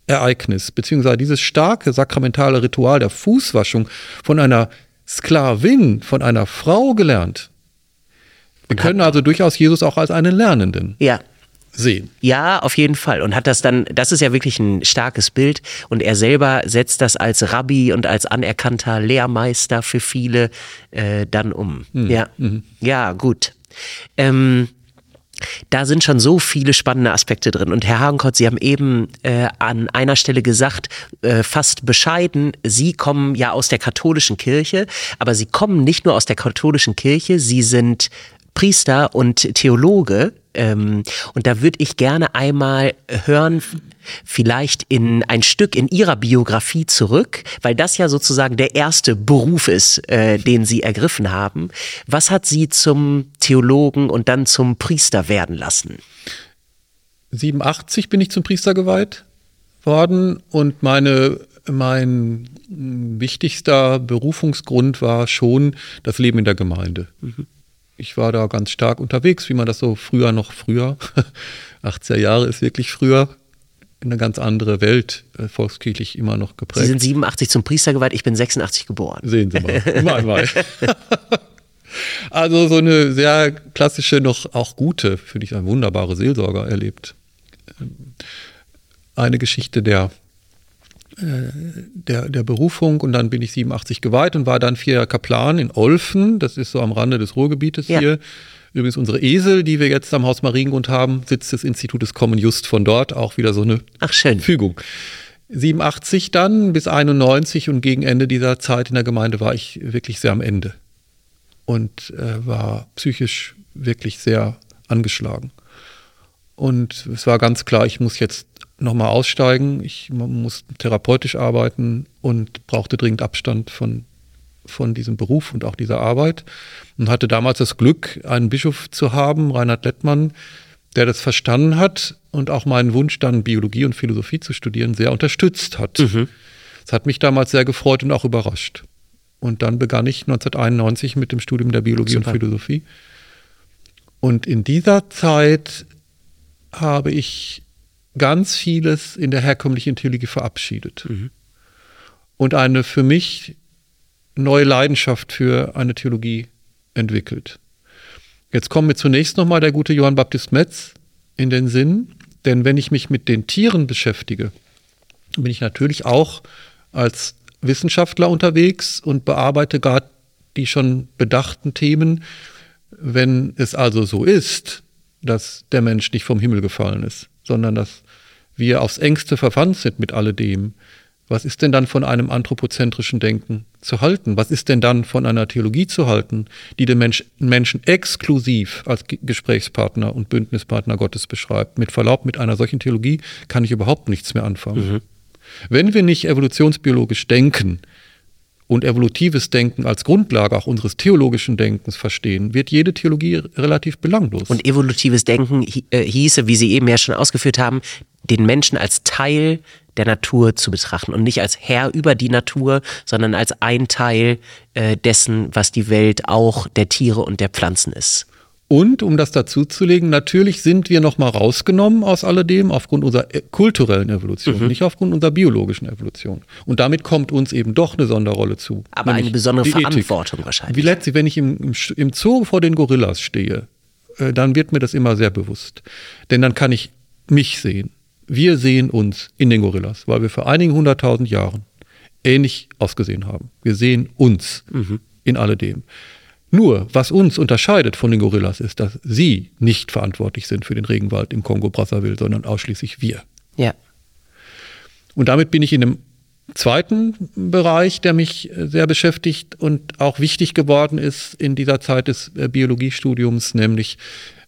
Kernereignis, beziehungsweise dieses starke sakramentale Ritual der Fußwaschung von einer Sklavin, von einer Frau gelernt. Wir können also durchaus Jesus auch als einen Lernenden ja. sehen. Ja, auf jeden Fall. Und hat das dann, das ist ja wirklich ein starkes Bild. Und er selber setzt das als Rabbi und als anerkannter Lehrmeister für viele äh, dann um. Mhm. Ja. Mhm. ja, gut. Ähm, Da sind schon so viele spannende Aspekte drin. Und Herr Hagenkort, Sie haben eben äh, an einer Stelle gesagt, äh, fast bescheiden, Sie kommen ja aus der katholischen Kirche, aber Sie kommen nicht nur aus der katholischen Kirche, Sie sind Priester und Theologe. Ähm, und da würde ich gerne einmal hören, vielleicht in ein Stück in Ihrer Biografie zurück, weil das ja sozusagen der erste Beruf ist, äh, den Sie ergriffen haben. Was hat Sie zum Theologen und dann zum Priester werden lassen? 87 bin ich zum Priester geweiht worden und meine mein wichtigster Berufungsgrund war schon das Leben in der Gemeinde. Mhm ich war da ganz stark unterwegs, wie man das so früher noch früher, [LAUGHS] 80er Jahre ist wirklich früher, eine ganz andere Welt, äh, volkskirchlich immer noch geprägt. Sie sind 87 zum Priester geweiht, ich bin 86 geboren. Sehen Sie mal, [LAUGHS] immer einmal. [LAUGHS] also so eine sehr klassische, noch auch gute, finde ich, eine wunderbare Seelsorger erlebt. Eine Geschichte der der, der Berufung und dann bin ich 87 geweiht und war dann vier Jahre Kaplan in Olfen, das ist so am Rande des Ruhrgebietes ja. hier. Übrigens unsere Esel, die wir jetzt am Haus Mariengrund haben, Sitz des Institutes kommen just von dort, auch wieder so eine Ach, schön. Fügung. 87 dann bis 91 und gegen Ende dieser Zeit in der Gemeinde war ich wirklich sehr am Ende und äh, war psychisch wirklich sehr angeschlagen. Und es war ganz klar, ich muss jetzt nochmal aussteigen. Ich muss therapeutisch arbeiten und brauchte dringend Abstand von, von diesem Beruf und auch dieser Arbeit. Und hatte damals das Glück, einen Bischof zu haben, Reinhard Lettmann, der das verstanden hat und auch meinen Wunsch, dann Biologie und Philosophie zu studieren, sehr unterstützt hat. Mhm. Das hat mich damals sehr gefreut und auch überrascht. Und dann begann ich 1991 mit dem Studium der Biologie Super. und Philosophie. Und in dieser Zeit habe ich ganz vieles in der herkömmlichen Theologie verabschiedet. Mhm. Und eine für mich neue Leidenschaft für eine Theologie entwickelt. Jetzt kommt mir zunächst nochmal der gute Johann Baptist Metz in den Sinn, denn wenn ich mich mit den Tieren beschäftige, bin ich natürlich auch als Wissenschaftler unterwegs und bearbeite gerade die schon bedachten Themen. Wenn es also so ist, dass der Mensch nicht vom Himmel gefallen ist, sondern dass wir aufs engste verwandt sind mit alledem, was ist denn dann von einem anthropozentrischen Denken zu halten? Was ist denn dann von einer Theologie zu halten, die den Mensch, Menschen exklusiv als Gesprächspartner und Bündnispartner Gottes beschreibt? Mit Verlaub, mit einer solchen Theologie kann ich überhaupt nichts mehr anfangen. Mhm. Wenn wir nicht evolutionsbiologisch denken, und evolutives Denken als Grundlage auch unseres theologischen Denkens verstehen, wird jede Theologie relativ belanglos. Und evolutives Denken äh, hieße, wie Sie eben ja schon ausgeführt haben, den Menschen als Teil der Natur zu betrachten und nicht als Herr über die Natur, sondern als ein Teil äh, dessen, was die Welt auch der Tiere und der Pflanzen ist. Und um das dazuzulegen, natürlich sind wir nochmal rausgenommen aus alledem aufgrund unserer äh, kulturellen Evolution, mhm. nicht aufgrund unserer biologischen Evolution. Und damit kommt uns eben doch eine Sonderrolle zu. Aber eine besondere Verantwortung Ethik. wahrscheinlich. Wie letztlich, wenn ich im, im, im Zoo vor den Gorillas stehe, äh, dann wird mir das immer sehr bewusst. Denn dann kann ich mich sehen. Wir sehen uns in den Gorillas, weil wir vor einigen hunderttausend Jahren ähnlich ausgesehen haben. Wir sehen uns mhm. in alledem. Nur, was uns unterscheidet von den Gorillas, ist, dass sie nicht verantwortlich sind für den Regenwald im Kongo-Brazzaville, sondern ausschließlich wir. Ja. Und damit bin ich in einem zweiten Bereich, der mich sehr beschäftigt und auch wichtig geworden ist in dieser Zeit des äh, Biologiestudiums, nämlich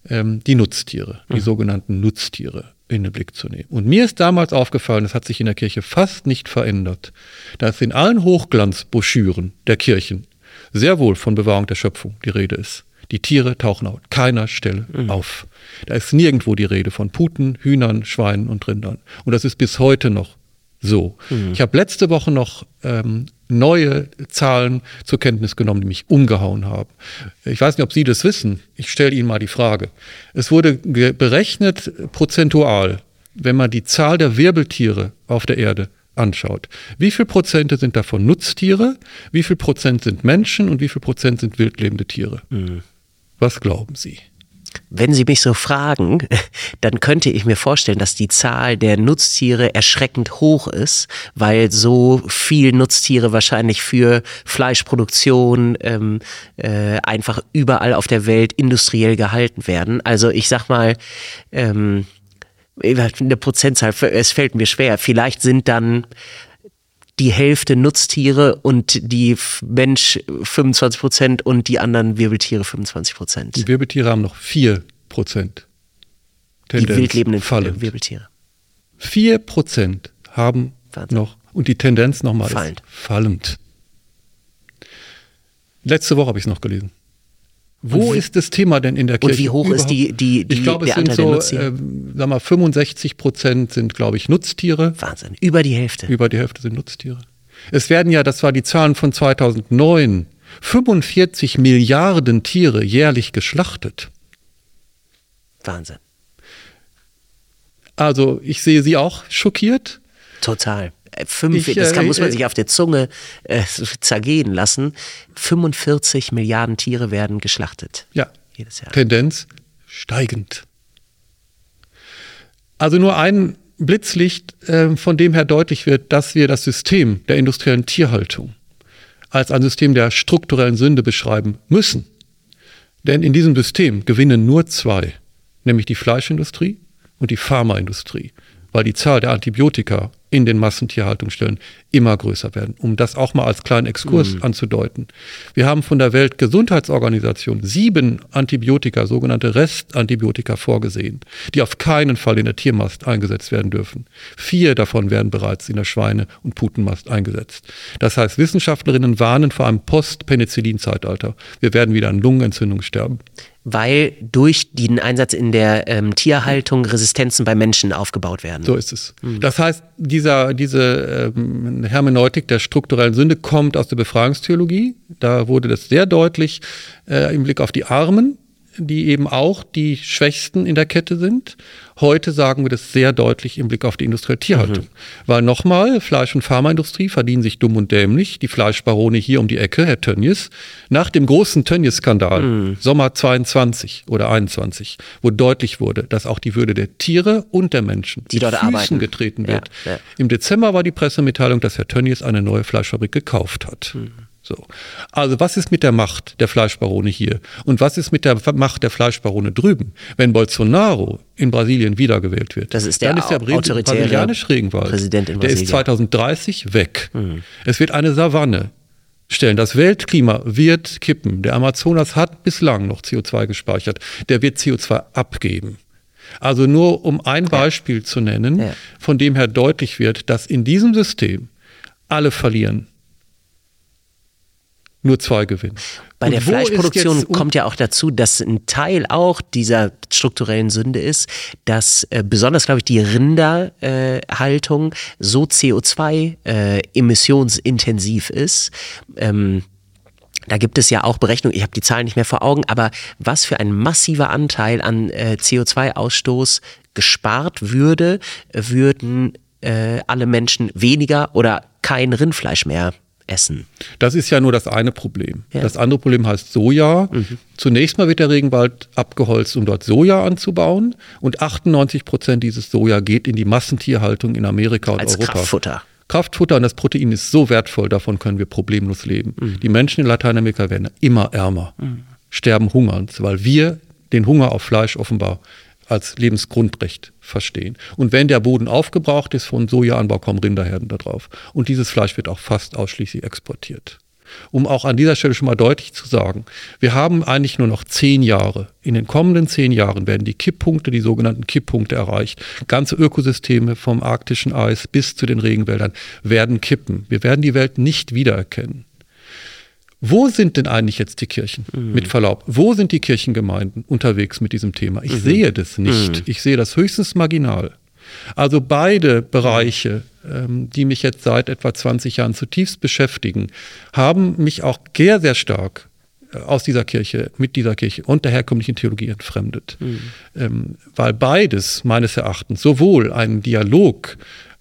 ähm, die Nutztiere, die mhm. sogenannten Nutztiere in den Blick zu nehmen. Und mir ist damals aufgefallen, das hat sich in der Kirche fast nicht verändert, dass in allen Hochglanzbroschüren der Kirchen sehr wohl von Bewahrung der Schöpfung die Rede ist. Die Tiere tauchen auf keiner Stelle mhm. auf. Da ist nirgendwo die Rede von Puten, Hühnern, Schweinen und Rindern. Und das ist bis heute noch so. Mhm. Ich habe letzte Woche noch ähm, neue Zahlen zur Kenntnis genommen, die mich umgehauen haben. Ich weiß nicht, ob Sie das wissen. Ich stelle Ihnen mal die Frage. Es wurde berechnet prozentual, wenn man die Zahl der Wirbeltiere auf der Erde anschaut. Wie viel Prozente sind davon Nutztiere, wie viel Prozent sind Menschen und wie viel Prozent sind wildlebende Tiere? Mhm. Was glauben Sie? Wenn Sie mich so fragen, [LAUGHS] dann könnte ich mir vorstellen, dass die Zahl der Nutztiere erschreckend hoch ist, weil so viel Nutztiere wahrscheinlich für Fleischproduktion ähm, äh, einfach überall auf der Welt industriell gehalten werden. Also ich sag mal, ähm, eine Prozentzahl, es fällt mir schwer. Vielleicht sind dann die Hälfte Nutztiere und die Mensch 25 Prozent und die anderen Wirbeltiere 25 Prozent. Die Wirbeltiere haben noch 4 Prozent. Die wildlebenden fallend. Wirbeltiere. 4 Prozent haben Wahnsinn. noch, und die Tendenz nochmal fallend. ist fallend. Letzte Woche habe ich es noch gelesen. Wo wie, ist das Thema denn in der Kirche? Und wie hoch ist die, die, die Ich glaube, es sind so, äh, sag mal, 65 Prozent sind, glaube ich, Nutztiere. Wahnsinn, über die Hälfte. Über die Hälfte sind Nutztiere. Es werden ja, das war die Zahlen von 2009, 45 Milliarden Tiere jährlich geschlachtet. Wahnsinn. Also, ich sehe Sie auch schockiert. Total. Fünf, ich, das kann, äh, muss man äh, sich auf der Zunge äh, [LAUGHS] zergehen lassen. 45 Milliarden Tiere werden geschlachtet. Ja. Jedes Jahr. Tendenz steigend. Also nur ein Blitzlicht, äh, von dem her deutlich wird, dass wir das System der industriellen Tierhaltung als ein System der strukturellen Sünde beschreiben müssen. Denn in diesem System gewinnen nur zwei, nämlich die Fleischindustrie und die Pharmaindustrie, weil die Zahl der Antibiotika in den Massentierhaltungsstellen immer größer werden, um das auch mal als kleinen Exkurs mhm. anzudeuten. Wir haben von der Weltgesundheitsorganisation sieben Antibiotika, sogenannte Restantibiotika vorgesehen, die auf keinen Fall in der Tiermast eingesetzt werden dürfen. Vier davon werden bereits in der Schweine- und Putenmast eingesetzt. Das heißt, Wissenschaftlerinnen warnen vor einem Post-Penicillin-Zeitalter. Wir werden wieder an Lungenentzündung sterben weil durch den Einsatz in der ähm, Tierhaltung Resistenzen bei Menschen aufgebaut werden. So ist es. Mhm. Das heißt, dieser, diese ähm, Hermeneutik der strukturellen Sünde kommt aus der Befragungstheologie. Da wurde das sehr deutlich äh, im Blick auf die Armen, die eben auch die Schwächsten in der Kette sind. Heute sagen wir das sehr deutlich im Blick auf die industrielle Tierhaltung. Mhm. Weil nochmal, Fleisch- und Pharmaindustrie verdienen sich dumm und dämlich. Die Fleischbarone hier um die Ecke, Herr Tönnies, nach dem großen Tönnies-Skandal, mhm. Sommer 22 oder 21, wo deutlich wurde, dass auch die Würde der Tiere und der Menschen die dort Füßen arbeiten. getreten wird. Ja, ja. Im Dezember war die Pressemitteilung, dass Herr Tönnies eine neue Fleischfabrik gekauft hat. Mhm. So. Also was ist mit der Macht der Fleischbarone hier? Und was ist mit der Macht der Fleischbarone drüben? Wenn Bolsonaro in Brasilien wiedergewählt wird, das ist der dann ist der brasilianische Regenwald, Präsident in der ist 2030 weg. Mhm. Es wird eine Savanne stellen. Das Weltklima wird kippen. Der Amazonas hat bislang noch CO2 gespeichert. Der wird CO2 abgeben. Also nur um ein Beispiel ja. zu nennen, ja. von dem her deutlich wird, dass in diesem System alle verlieren nur zwei gewinnen. Bei und der Fleischproduktion kommt ja auch dazu, dass ein Teil auch dieser strukturellen Sünde ist, dass äh, besonders, glaube ich, die Rinderhaltung äh, so CO2-emissionsintensiv äh, ist. Ähm, da gibt es ja auch Berechnungen, ich habe die Zahlen nicht mehr vor Augen, aber was für ein massiver Anteil an äh, CO2-Ausstoß gespart würde, würden äh, alle Menschen weniger oder kein Rindfleisch mehr essen. Das ist ja nur das eine Problem. Ja. Das andere Problem heißt Soja. Mhm. Zunächst mal wird der Regenwald abgeholzt, um dort Soja anzubauen. Und 98 Prozent dieses Soja geht in die Massentierhaltung in Amerika und Als Europa. Kraftfutter. Kraftfutter und das Protein ist so wertvoll, davon können wir problemlos leben. Mhm. Die Menschen in Lateinamerika werden immer ärmer, mhm. sterben hungernd, weil wir den Hunger auf Fleisch offenbar als Lebensgrundrecht verstehen. Und wenn der Boden aufgebraucht ist von Sojaanbau, kommen Rinderherden da drauf. Und dieses Fleisch wird auch fast ausschließlich exportiert. Um auch an dieser Stelle schon mal deutlich zu sagen, wir haben eigentlich nur noch zehn Jahre. In den kommenden zehn Jahren werden die Kipppunkte, die sogenannten Kipppunkte erreicht. Ganze Ökosysteme vom arktischen Eis bis zu den Regenwäldern werden kippen. Wir werden die Welt nicht wiedererkennen. Wo sind denn eigentlich jetzt die Kirchen? Mhm. Mit Verlaub, wo sind die Kirchengemeinden unterwegs mit diesem Thema? Ich mhm. sehe das nicht. Mhm. Ich sehe das höchstens marginal. Also beide Bereiche, ähm, die mich jetzt seit etwa 20 Jahren zutiefst beschäftigen, haben mich auch sehr, sehr stark äh, aus dieser Kirche, mit dieser Kirche und der herkömmlichen Theologie entfremdet. Mhm. Ähm, weil beides meines Erachtens sowohl einen Dialog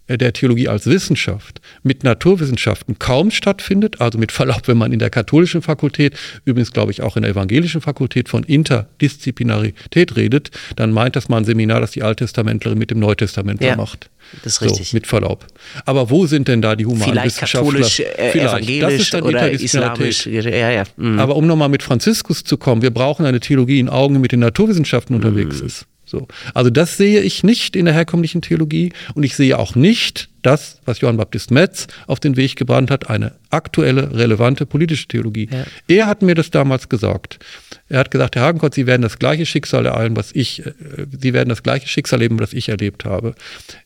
der Theologie als Wissenschaft mit Naturwissenschaften kaum stattfindet. Also mit Verlaub, wenn man in der katholischen Fakultät, übrigens glaube ich auch in der evangelischen Fakultät von Interdisziplinarität redet, dann meint das mal ein Seminar, das die Alttestamentlerin mit dem Neutestamentler Ja. macht. Das ist richtig. So, mit Verlaub. Aber wo sind denn da die Vielleicht Humanwissenschaftler? katholisch, äh, Vielleicht. Das evangelisch ist dann oder islamisch. Ja, ja. Mhm. Aber um nochmal mit Franziskus zu kommen, wir brauchen eine Theologie in Augen, die mit den Naturwissenschaften unterwegs Mhm. ist. So. Also das sehe ich nicht in der herkömmlichen Theologie und ich sehe auch nicht das, was Johann Baptist Metz auf den Weg gebracht hat, eine aktuelle, relevante politische Theologie. Ja. Er hat mir das damals gesagt. Er hat gesagt, Herr Hagenkort, Sie werden das gleiche Schicksal ereilen, was ich, äh, Sie werden das gleiche Schicksal leben, was ich erlebt habe.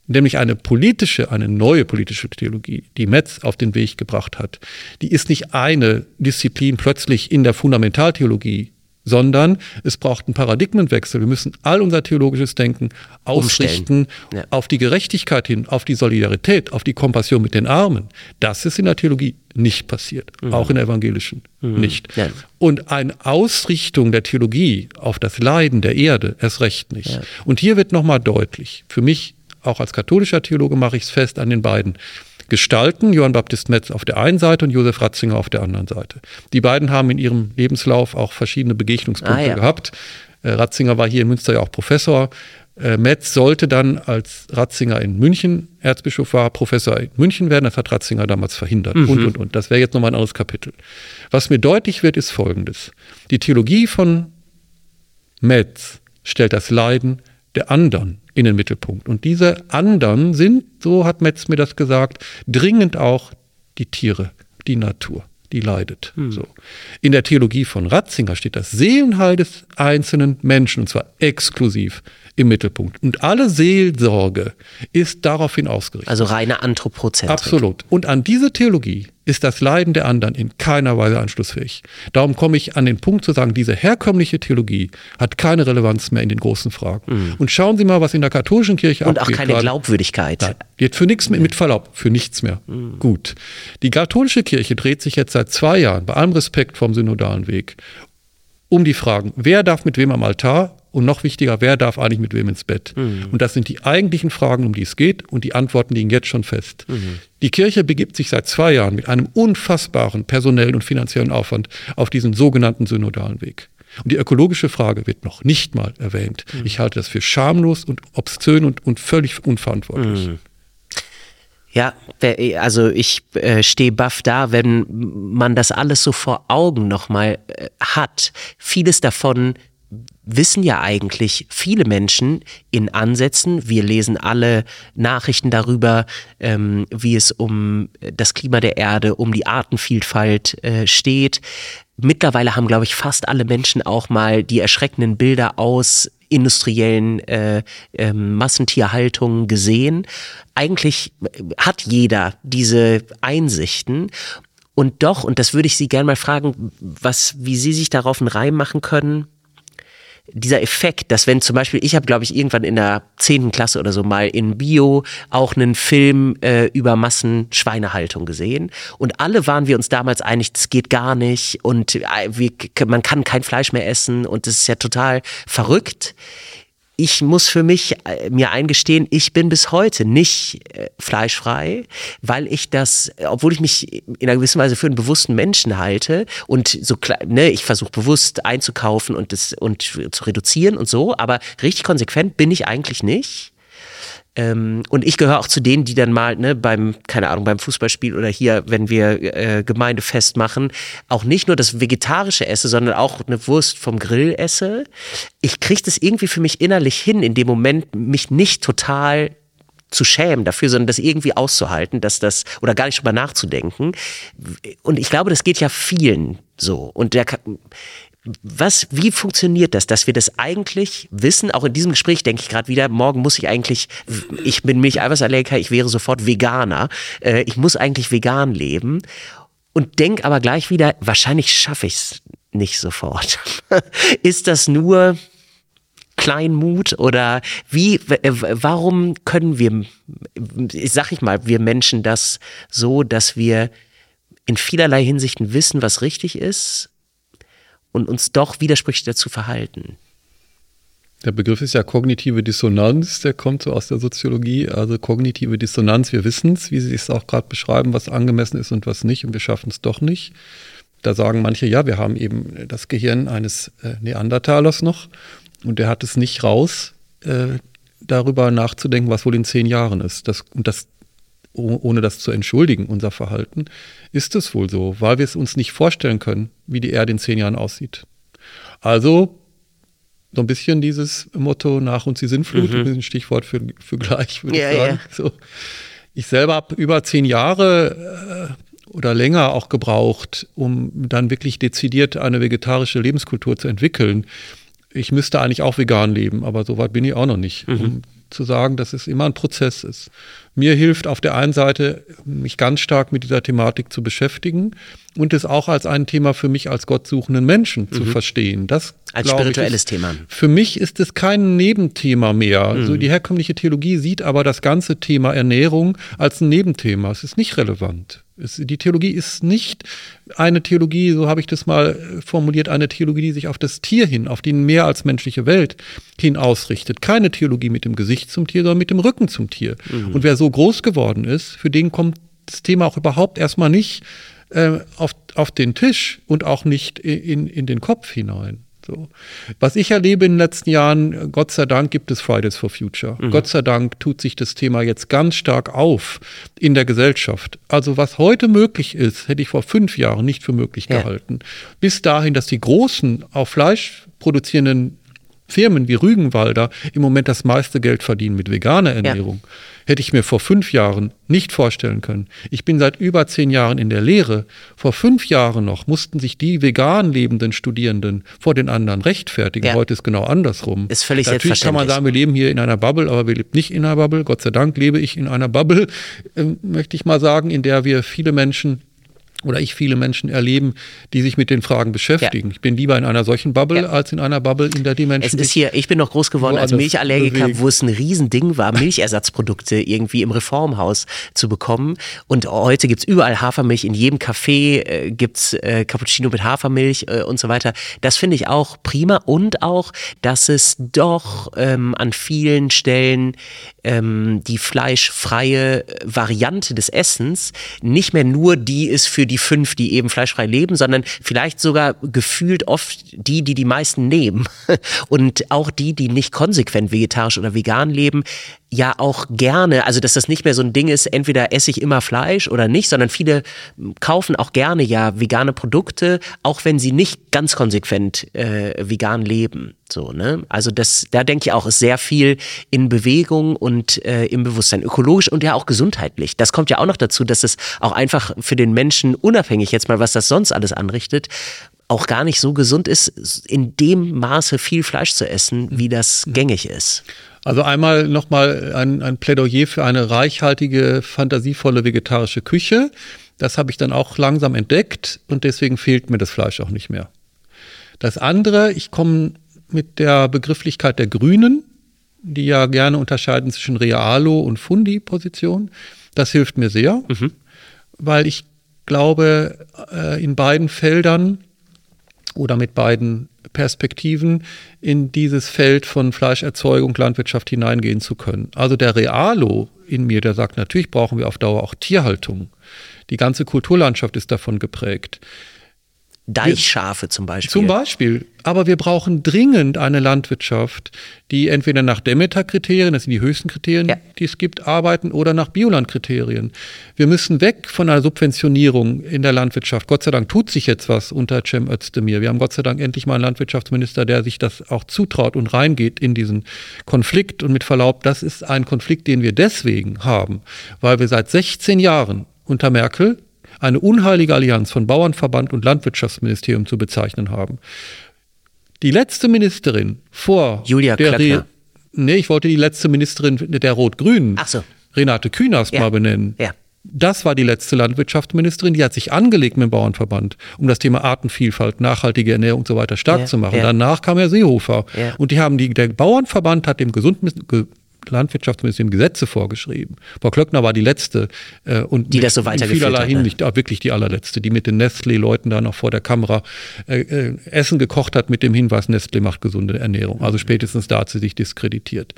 Nämlich eine politische, eine neue politische Theologie, die Metz auf den Weg gebracht hat. Die ist nicht eine Disziplin plötzlich in der Fundamentaltheologie, sondern es braucht einen Paradigmenwechsel. Wir müssen all unser theologisches Denken ausrichten Ja. auf die Gerechtigkeit hin, auf die Solidarität, auf die Kompassion mit den Armen. Das ist in der Theologie nicht passiert, auch in der evangelischen nicht. Ja. Und eine Ausrichtung der Theologie auf das Leiden der Erde erst recht nicht. Ja. Und hier wird nochmal deutlich, für mich auch als katholischer Theologe mache ich es fest an den beiden Gestalten, Johann Baptist Metz auf der einen Seite und Josef Ratzinger auf der anderen Seite. Die beiden haben in ihrem Lebenslauf auch verschiedene Begegnungspunkte Ah, ja. gehabt. Äh, Ratzinger war hier in Münster ja auch Professor. Äh, Metz sollte dann, als Ratzinger in München Erzbischof war, Professor in München werden. Das hat Ratzinger damals verhindert. Und, und, und. Das wäre jetzt nochmal ein anderes Kapitel. Was mir deutlich wird, ist Folgendes. Die Theologie von Metz stellt das Leiden der anderen in den Mittelpunkt. Und diese anderen sind, so hat Metz mir das gesagt, dringend auch die Tiere, die Natur, die leidet. So. In der Theologie von Ratzinger steht das Seelenheil des einzelnen Menschen, und zwar exklusiv im Mittelpunkt. Und alle Seelsorge ist daraufhin ausgerichtet. Also reine Anthropozentrik. Absolut. Und an diese Theologie ist das Leiden der anderen in keiner Weise anschlussfähig. Darum komme ich an den Punkt zu sagen, diese herkömmliche Theologie hat keine Relevanz mehr in den großen Fragen. Und schauen Sie mal, was in der katholischen Kirche Und auch abgeht. keine gerade. Glaubwürdigkeit. Nein, hat für nichts mehr, mit Verlaub, für nichts mehr. Gut. Die katholische Kirche dreht sich jetzt seit zwei Jahren, bei allem Respekt vom synodalen Weg, um die Fragen, wer darf mit wem am Altar und noch wichtiger, wer darf eigentlich mit wem ins Bett? Und das sind die eigentlichen Fragen, um die es geht und die Antworten liegen jetzt schon fest. Die Kirche begibt sich seit zwei Jahren mit einem unfassbaren personellen und finanziellen Aufwand auf diesen sogenannten synodalen Weg. Und die ökologische Frage wird noch nicht mal erwähnt. Ich halte das für schamlos und obszön und, und völlig unverantwortlich. Ja, wer- also ich äh, stehe baff da, wenn man das alles so vor Augen nochmal äh, hat. Vieles davon wissen ja eigentlich viele Menschen in Ansätzen. Wir lesen alle Nachrichten darüber, ähm, wie es um das Klima der Erde, um die Artenvielfalt äh, steht. Mittlerweile haben, glaube ich, fast alle Menschen auch mal die erschreckenden Bilder aus industriellen äh, ähm, Massentierhaltungen gesehen. Eigentlich hat jeder diese Einsichten. Und doch, und das würde ich Sie gerne mal fragen, was, wie Sie sich darauf einen Reim machen können, dieser Effekt, dass wenn zum Beispiel, ich habe, glaube ich, irgendwann in der zehnten Klasse oder so mal in Bio auch einen Film äh, über Massenschweinehaltung gesehen. Und alle waren wir uns damals einig, das geht gar nicht. Und äh, wir, man kann kein Fleisch mehr essen. Und das ist ja total verrückt. Ich muss für mich äh, mir eingestehen, ich bin bis heute nicht äh, fleischfrei, weil ich das, obwohl ich mich in einer gewissen Weise für einen bewussten Menschen halte und so ne, ich versuche bewusst einzukaufen und das und zu reduzieren und so, aber richtig konsequent bin ich eigentlich nicht. Ähm, und ich gehöre auch zu denen, die dann mal ne, beim, keine Ahnung, beim Fußballspiel oder hier, wenn wir äh, Gemeindefest machen, auch nicht nur das Vegetarische esse, sondern auch eine Wurst vom Grill esse. Ich kriege das irgendwie für mich innerlich hin, in dem Moment mich nicht total zu schämen dafür, sondern das irgendwie auszuhalten, dass das, oder gar nicht drüber nachzudenken. Und ich glaube, das geht ja vielen so. Und der, was, wie funktioniert das, dass wir das eigentlich wissen? Auch in diesem Gespräch denke ich gerade wieder, morgen muss ich eigentlich, ich bin Milcheiweißallergiker, ich wäre sofort Veganer. Äh, ich muss eigentlich vegan leben. Und denk aber gleich wieder, wahrscheinlich schaffe ich es nicht sofort. [LAUGHS] Ist das nur Kleinmut oder wie, warum können wir, sag ich mal, wir Menschen das so, dass wir in vielerlei Hinsichten wissen, was richtig ist und uns doch widersprüchlich dazu verhalten? Der Begriff ist ja kognitive Dissonanz, der kommt so aus der Soziologie. Also kognitive Dissonanz, wir wissen es, wie Sie es auch gerade beschreiben, was angemessen ist und was nicht, und wir schaffen es doch nicht. Da sagen manche, ja, wir haben eben das Gehirn eines äh, Neandertalers noch und der hat es nicht raus, äh, darüber nachzudenken, was wohl in zehn Jahren ist. Das, und das, ohne das zu entschuldigen, unser Verhalten, ist es wohl so, weil wir es uns nicht vorstellen können, wie die Erde in zehn Jahren aussieht. Also so ein bisschen dieses Motto nach uns die Sinnflut, mhm. ein Stichwort für, für gleich, würde ja, ich sagen. Ja. So. Ich selber habe über zehn Jahre äh, oder länger auch gebraucht, um dann wirklich dezidiert eine vegetarische Lebenskultur zu entwickeln. Ich müsste eigentlich auch vegan leben, aber so weit bin ich auch noch nicht, mhm. um zu sagen, dass es immer ein Prozess ist. Mir hilft auf der einen Seite, mich ganz stark mit dieser Thematik zu beschäftigen und es auch als ein Thema für mich als gottsuchenden Menschen mhm. zu verstehen. Das als spirituelles ich, Thema. Für mich ist es kein Nebenthema mehr. Mhm. So die herkömmliche Theologie sieht aber das ganze Thema Ernährung als ein Nebenthema. Es ist nicht relevant. Die Theologie ist nicht eine Theologie, so habe ich das mal äh, formuliert, eine Theologie, die sich auf das Tier hin, auf die mehr als menschliche Welt hin ausrichtet. Keine Theologie mit dem Gesicht zum Tier, sondern mit dem Rücken zum Tier. Mhm. Und wer so groß geworden ist, für den kommt das Thema auch überhaupt erstmal nicht äh, auf, auf den Tisch und auch nicht in, in den Kopf hinein. So. Was ich erlebe in den letzten Jahren, Gott sei Dank gibt es Fridays for Future. Mhm. Gott sei Dank tut sich das Thema jetzt ganz stark auf in der Gesellschaft. Also was heute möglich ist, hätte ich vor fünf Jahren nicht für möglich ja. gehalten. Bis dahin, dass die großen, auf Fleisch produzierenden Firmen wie Rügenwalder im Moment das meiste Geld verdienen mit veganer Ernährung. Ja. Hätte ich mir vor fünf Jahren nicht vorstellen können. Ich bin seit über zehn Jahren in der Lehre. Vor fünf Jahren noch mussten sich die vegan lebenden Studierenden vor den anderen rechtfertigen. Ja. Heute ist genau andersrum. Ist völlig Natürlich kann man sagen, wir leben hier in einer Bubble, aber wir leben nicht in einer Bubble. Gott sei Dank lebe ich in einer Bubble, äh, möchte ich mal sagen, in der wir viele Menschen oder ich viele Menschen erleben, die sich mit den Fragen beschäftigen. Ja. Ich bin lieber in einer solchen Bubble ja. als in einer Bubble, in der die Menschen. Es ist hier, ich bin noch groß geworden als Milchallergiker, bewegen. wo es ein Riesending war, Milchersatzprodukte irgendwie im Reformhaus zu bekommen. Und heute gibt's überall Hafermilch, in jedem Café äh, gibt's äh, Cappuccino mit Hafermilch äh, und so weiter. Das finde ich auch prima und auch, dass es doch ähm, an vielen Stellen ähm, die fleischfreie Variante des Essens nicht mehr nur die ist für die fünf, die eben fleischfrei leben, sondern vielleicht sogar gefühlt oft die, die die meisten nehmen. [LAUGHS] Und auch die, die nicht konsequent vegetarisch oder vegan leben, ja auch gerne, also dass das nicht mehr so ein Ding ist, entweder esse ich immer Fleisch oder nicht, sondern viele kaufen auch gerne ja vegane Produkte, auch wenn sie nicht ganz konsequent äh, vegan leben. So, ne? Also das, da denke ich auch, ist sehr viel in Bewegung und äh, im Bewusstsein, ökologisch und ja auch gesundheitlich. Das kommt ja auch noch dazu, dass es auch einfach für den Menschen, unabhängig jetzt mal, was das sonst alles anrichtet, auch gar nicht so gesund ist, in dem Maße viel Fleisch zu essen, wie das gängig ist. Also einmal nochmal ein, ein Plädoyer für eine reichhaltige, fantasievolle vegetarische Küche. Das habe ich dann auch langsam entdeckt und deswegen fehlt mir das Fleisch auch nicht mehr. Das andere, ich komme mit der Begrifflichkeit der Grünen, die ja gerne unterscheiden zwischen Realo- und Fundi-Position. Das hilft mir sehr, mhm. weil ich glaube, äh, in beiden Feldern oder mit beiden Perspektiven in dieses Feld von Fleischerzeugung, Landwirtschaft hineingehen zu können. Also der Realo in mir, der sagt, natürlich brauchen wir auf Dauer auch Tierhaltung. Die ganze Kulturlandschaft ist davon geprägt. Deichschafe zum Beispiel. Zum Beispiel. Aber wir brauchen dringend eine Landwirtschaft, die entweder nach Demeter-Kriterien, das sind die höchsten Kriterien, ja. die es gibt, arbeiten oder nach Bioland-Kriterien. Wir müssen weg von einer Subventionierung in der Landwirtschaft. Gott sei Dank tut sich jetzt was unter Cem Özdemir. Wir haben Gott sei Dank endlich mal einen Landwirtschaftsminister, der sich das auch zutraut und reingeht in diesen Konflikt. Und mit Verlaub, das ist ein Konflikt, den wir deswegen haben, weil wir seit 16 Jahren unter Merkel eine unheilige Allianz von Bauernverband und Landwirtschaftsministerium zu bezeichnen haben. Die letzte Ministerin vor Julia der Klöckner. Re Nee, ich wollte die letzte Ministerin der Rot-Grünen, so. Renate Künast, ja. mal benennen. Ja. Das war die letzte Landwirtschaftsministerin, die hat sich angelegt mit dem Bauernverband, um das Thema Artenvielfalt, nachhaltige Ernährung und so weiter stark ja, zu machen. Ja. Danach kam Herr Seehofer. Ja. Und die haben die, der Bauernverband hat dem Gesund, Landwirtschaftsministerium Gesetze vorgeschrieben. Frau Klöckner war die letzte äh, und die das so weitergeführt vielerlei ne? Hinsicht auch wirklich die allerletzte, die mit den Nestlé-Leuten da noch vor der Kamera äh, äh, Essen gekocht hat mit dem Hinweis, Nestlé macht gesunde Ernährung. Also spätestens da hat sie sich diskreditiert.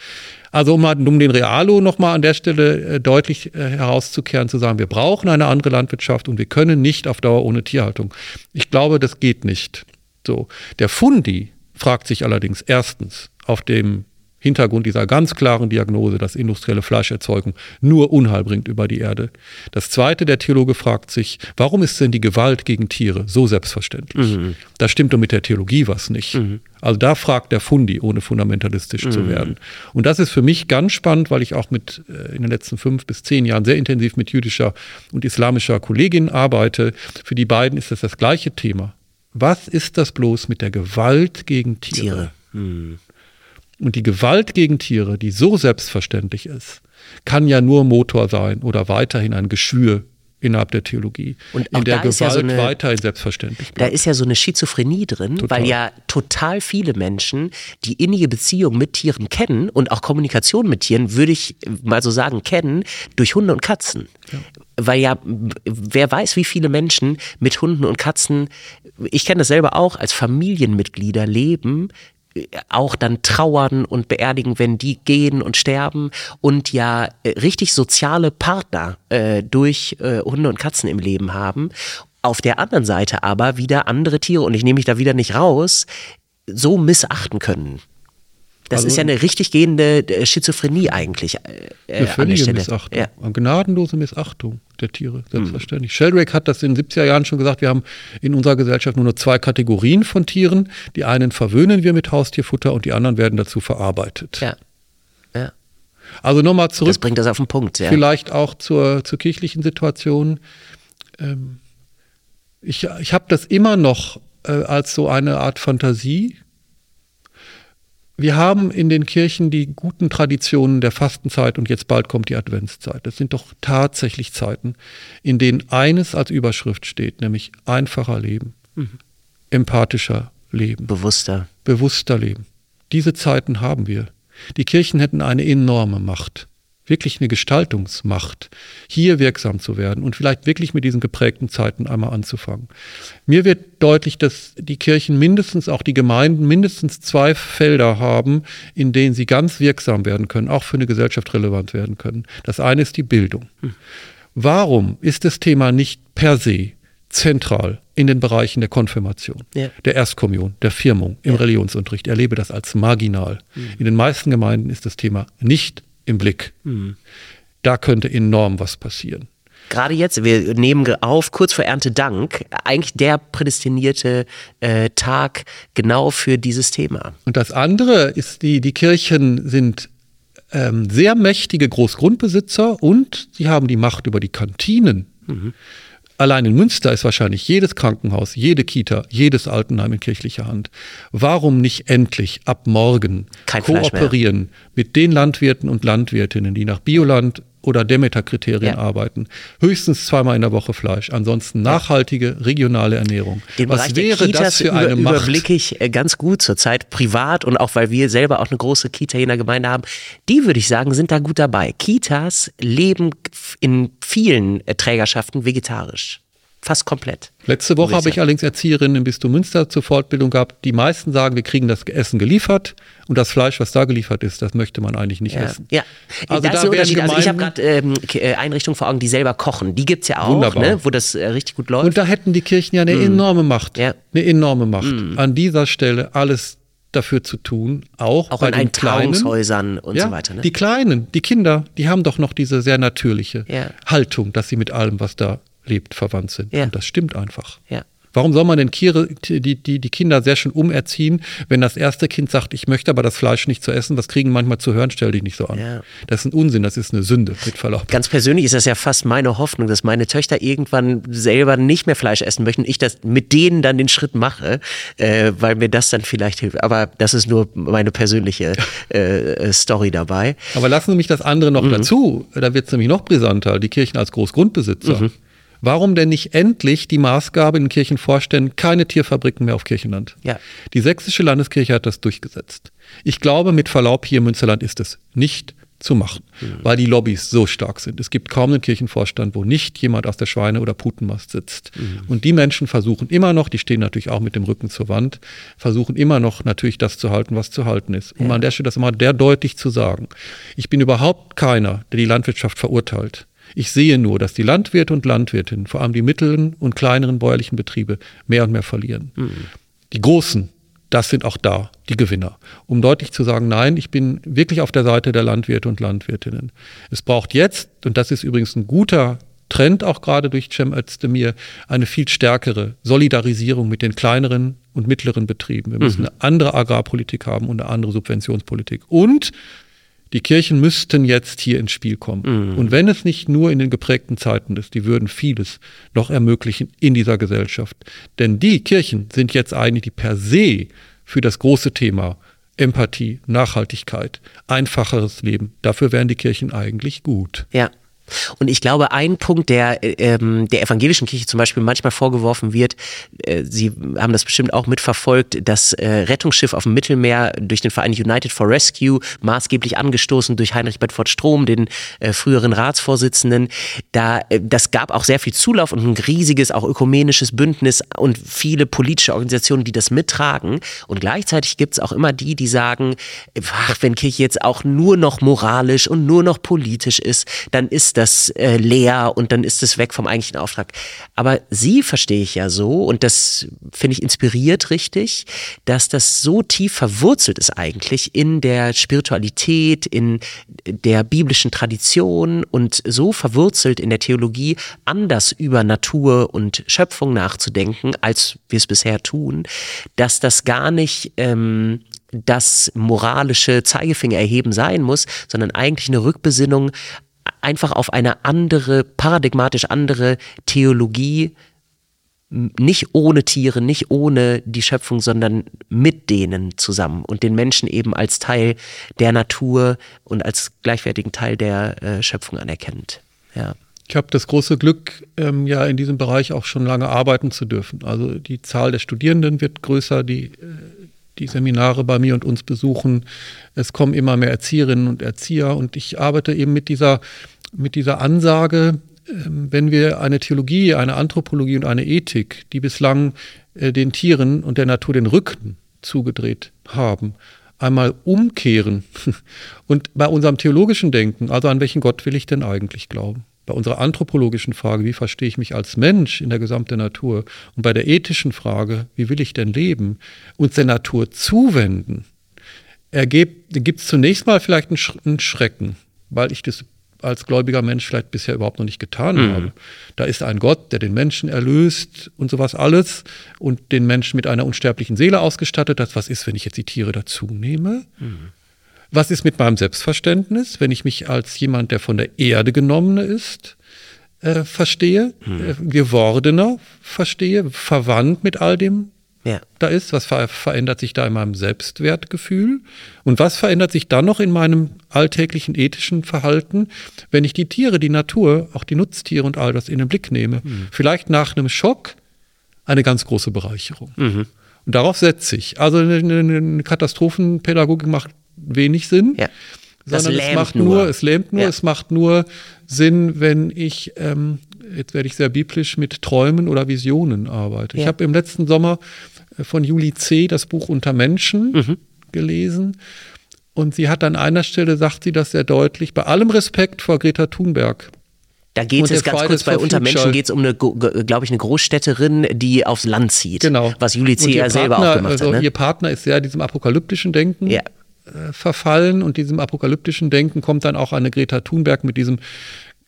Also um, um den Realo nochmal an der Stelle äh, deutlich äh, herauszukehren, zu sagen, wir brauchen eine andere Landwirtschaft und wir können nicht auf Dauer ohne Tierhaltung. Ich glaube, das geht nicht. So. Der Fundi fragt sich allerdings erstens auf dem Hintergrund dieser ganz klaren Diagnose, dass industrielle Fleischerzeugung nur Unheil bringt über die Erde. Das zweite, der Theologe fragt sich, warum ist denn die Gewalt gegen Tiere so selbstverständlich? Mhm. Da stimmt doch mit der Theologie was nicht. Mhm. Also da fragt der Fundi, ohne fundamentalistisch mhm. zu werden. Und das ist für mich ganz spannend, weil ich auch mit äh, in den letzten fünf bis zehn Jahren sehr intensiv mit jüdischer und islamischer Kollegin arbeite. Für die beiden ist das das gleiche Thema. Was ist das bloß mit der Gewalt gegen Tiere? Tiere. Und die Gewalt gegen Tiere, die so selbstverständlich ist, kann ja nur Motor sein oder weiterhin ein Geschwür innerhalb der Theologie, und in der Gewalt ja so eine, weiterhin selbstverständlich bleibt. Da ist ja so eine Schizophrenie drin, total. weil ja total viele Menschen die innige Beziehung mit Tieren kennen und auch Kommunikation mit Tieren, würde ich mal so sagen, kennen durch Hunde und Katzen. Ja. Weil ja, wer weiß, wie viele Menschen mit Hunden und Katzen, ich kenne das selber auch, als Familienmitglieder leben, auch dann trauern und beerdigen, wenn die gehen und sterben und ja äh, richtig soziale Partner äh, durch äh, Hunde und Katzen im Leben haben. Auf der anderen Seite aber wieder andere Tiere, und ich nehme mich da wieder nicht raus, so missachten können. Das also, ist ja eine richtig gehende äh, Schizophrenie eigentlich. Äh, eine völlige Missachtung. Ja. Eine gnadenlose Missachtung der Tiere, selbstverständlich. Mhm. Sheldrake hat das in den 70er Jahren schon gesagt, wir haben in unserer Gesellschaft nur noch zwei Kategorien von Tieren. Die einen verwöhnen wir mit Haustierfutter und die anderen werden dazu verarbeitet. Ja. ja. Also nochmal zurück. Das bringt das auf den Punkt, ja. Vielleicht auch zur, zur kirchlichen Situation. Ähm, ich ich habe das immer noch äh, als so eine Art Fantasie wir haben in den Kirchen die guten Traditionen der Fastenzeit und jetzt bald kommt die Adventszeit. Das sind doch tatsächlich Zeiten, in denen eines als Überschrift steht, nämlich einfacher Leben, mhm. empathischer Leben. Bewusster. Bewusster Leben. Diese Zeiten haben wir. Die Kirchen hätten eine enorme Macht wirklich eine Gestaltungsmacht, hier wirksam zu werden und vielleicht wirklich mit diesen geprägten Zeiten einmal anzufangen. Mir wird deutlich, dass die Kirchen mindestens, auch die Gemeinden, mindestens zwei Felder haben, in denen sie ganz wirksam werden können, auch für eine Gesellschaft relevant werden können. Das eine ist die Bildung. Warum ist das Thema nicht per se zentral in den Bereichen der Konfirmation, ja. der Erstkommunion, der Firmung, im ja. Religionsunterricht. Ich erlebe das als marginal. Mhm. In den meisten Gemeinden ist das Thema nicht im Blick. Mhm. Da könnte enorm was passieren. Gerade jetzt, wir nehmen auf, kurz vor Erntedank, eigentlich der prädestinierte äh, Tag genau für dieses Thema. Und das andere ist, die, die Kirchen sind ähm, sehr mächtige Großgrundbesitzer und sie haben die Macht über die Kantinen. Mhm. Allein in Münster ist wahrscheinlich jedes Krankenhaus, jede Kita, jedes Altenheim in kirchlicher Hand. Warum nicht endlich ab morgen Kein kooperieren mit den Landwirten und Landwirtinnen, die nach Bioland oder Demeter-Kriterien ja. arbeiten. Höchstens zweimal in der Woche Fleisch. Ansonsten nachhaltige regionale Ernährung. Den Was Bereich wäre Kitas das für eine über, Macht? überblicke ich äh, ganz gut zurzeit privat und auch weil wir selber auch eine große Kita in der Gemeinde haben. Die würde ich sagen, sind da gut dabei. Kitas leben in vielen äh, Trägerschaften vegetarisch. Fast komplett. Letzte Woche habe ich allerdings Erzieherinnen im Bistum Münster zur Fortbildung gehabt. Die meisten sagen, wir kriegen das Essen geliefert und das Fleisch, was da geliefert ist, das möchte man eigentlich nicht ja. essen. Ja, also das da ist der Unterschied. Also ich habe gerade ähm, äh, Einrichtungen vor Augen, die selber kochen. Die gibt es ja auch, ne, wo das äh, richtig gut läuft. Und da hätten die Kirchen ja eine mm. enorme Macht. Ja. Eine enorme Macht. Mm. An dieser Stelle alles dafür zu tun, auch, auch bei in den kleinen Häusern und ja, so weiter. Ne? Die Kleinen, die Kinder, die haben doch noch diese sehr natürliche. Haltung, dass sie mit allem, was da lebt, verwandt sind. Ja. Und das stimmt einfach. Ja. Warum soll man denn Kiere, die, die, die Kinder sehr schön umerziehen, wenn das erste Kind sagt, ich möchte aber das Fleisch nicht zu essen, was kriegen manchmal zu hören, stell dich nicht so an. Ja. Das ist ein Unsinn, das ist eine Sünde, mit Verlaub. Ganz persönlich ist das ja fast meine Hoffnung, dass meine Töchter irgendwann selber nicht mehr Fleisch essen möchten, ich das mit denen dann den Schritt mache, äh, weil mir das dann vielleicht hilft. Aber das ist nur meine persönliche [LAUGHS] äh, Story dabei. Aber lassen Sie mich das andere noch mhm. dazu, da wird es nämlich noch brisanter, die Kirchen als Großgrundbesitzer. Mhm Warum denn nicht endlich die Maßgabe in Kirchenvorständen, keine Tierfabriken mehr auf Kirchenland? Ja. Die sächsische Landeskirche hat das durchgesetzt. Ich glaube, mit Verlaub hier im Münsterland ist es nicht zu machen, mhm. weil die Lobbys so stark sind. Es gibt kaum einen Kirchenvorstand, wo nicht jemand aus der Schweine- oder Putenmast sitzt. Mhm. Und die Menschen versuchen immer noch, die stehen natürlich auch mit dem Rücken zur Wand, versuchen immer noch natürlich das zu halten, was zu halten ist. Um ja. an der Stelle das mal der deutlich zu sagen. Ich bin überhaupt keiner, der die Landwirtschaft verurteilt. Ich sehe nur, dass die Landwirte und Landwirtinnen, vor allem die mittleren und kleineren bäuerlichen Betriebe, mehr und mehr verlieren. Mhm. Die großen das sind auch da die Gewinner. Um deutlich zu sagen, nein, ich bin wirklich auf der Seite der Landwirte und Landwirtinnen. Es braucht jetzt, und das ist übrigens ein guter Trend auch gerade durch Cem Özdemir, eine viel stärkere Solidarisierung mit den kleineren und mittleren Betrieben. Wir müssen mhm. eine andere Agrarpolitik haben und eine andere Subventionspolitik. Und die Kirchen müssten jetzt hier ins Spiel kommen. Mhm. Und wenn es nicht nur in den geprägten Zeiten ist, die würden vieles noch ermöglichen in dieser Gesellschaft. Denn die Kirchen sind jetzt eigentlich die per se für das große Thema Empathie, Nachhaltigkeit, einfacheres Leben. Dafür wären die Kirchen eigentlich gut. Ja. Und ich glaube, ein Punkt, der äh, ähm, der evangelischen Kirche zum Beispiel manchmal vorgeworfen wird, äh, Sie haben das bestimmt auch mitverfolgt, das äh, Rettungsschiff auf dem Mittelmeer durch den Verein United for Rescue, maßgeblich angestoßen durch Heinrich Bedford Strom, den äh, früheren Ratsvorsitzenden, da, äh, das gab auch sehr viel Zulauf und ein riesiges, auch ökumenisches Bündnis und viele politische Organisationen, die das mittragen. Und gleichzeitig gibt es auch immer die, die sagen, ach, wenn Kirche jetzt auch nur noch moralisch und nur noch politisch ist, dann ist das das äh, leer und dann ist es weg vom eigentlichen Auftrag. Aber sie verstehe ich ja so und das finde ich inspiriert richtig, dass das so tief verwurzelt ist eigentlich in der Spiritualität, in der biblischen Tradition und so verwurzelt in der Theologie, anders über Natur und Schöpfung nachzudenken, als wir es bisher tun, dass das gar nicht ähm, das moralische Zeigefinger erheben sein muss, sondern eigentlich eine Rückbesinnung einfach auf eine andere, paradigmatisch andere Theologie, nicht ohne Tiere, nicht ohne die Schöpfung, sondern mit denen zusammen und den Menschen eben als Teil der Natur und als gleichwertigen Teil der äh, Schöpfung anerkennt. Ja. Ich habe das große Glück, ähm, ja in diesem Bereich auch schon lange arbeiten zu dürfen. Also die Zahl der Studierenden wird größer, die äh, die Seminare bei mir und uns besuchen. Es kommen immer mehr Erzieherinnen und Erzieher und ich arbeite eben mit dieser, mit dieser Ansage, ähm, wenn wir eine Theologie, eine Anthropologie und eine Ethik, die bislang äh, den Tieren und der Natur den Rücken zugedreht haben, einmal umkehren [LAUGHS] und bei unserem theologischen Denken, also an welchen Gott will ich denn eigentlich glauben? Bei unserer anthropologischen Frage, wie verstehe ich mich als Mensch in der gesamten Natur, und bei der ethischen Frage, wie will ich denn leben, uns der Natur zuwenden, gibt es zunächst mal vielleicht einen, Schrecken, weil ich das als gläubiger Mensch vielleicht bisher überhaupt noch nicht getan mhm. habe. Da ist ein Gott, der den Menschen erlöst und sowas alles und den Menschen mit einer unsterblichen Seele ausgestattet hat. Was ist, wenn ich jetzt die Tiere dazu nehme? Mhm. Was ist mit meinem Selbstverständnis, wenn ich mich als jemand, der von der Erde genommene ist, äh, verstehe, hm. äh, gewordener verstehe, verwandt mit all dem, ja. da ist? Was ver verändert sich da in meinem Selbstwertgefühl? Und was verändert sich dann noch in meinem alltäglichen ethischen Verhalten, wenn ich die Tiere, die Natur, auch die Nutztiere und all das in den Blick nehme? Mhm. Vielleicht nach einem Schock eine ganz große Bereicherung. Mhm. Und darauf setze ich. Also eine, eine Katastrophenpädagogik macht wenig Sinn. Ja. Sondern es macht nur. nur. es lähmt nur, ja. es macht nur Sinn, wenn ich, ähm, jetzt werde ich sehr biblisch, mit Träumen oder Visionen arbeite. Ja. Ich habe im letzten Sommer äh, von Julie C. das Buch Unter Menschen mhm. gelesen. Und sie hat an einer Stelle, sagt sie das sehr deutlich, bei allem Respekt vor Greta Thunberg. Da geht es ganz kurz bei Untermenschen geht es um eine, glaube ich, eine Großstädterin, die aufs Land zieht. Genau. Was Julie C. ja selber auch gemacht also hat. Ne? Ihr Partner ist sehr diesem apokalyptischen Denken ja. Äh, verfallen und diesem apokalyptischen Denken kommt dann auch eine Greta Thunberg mit diesem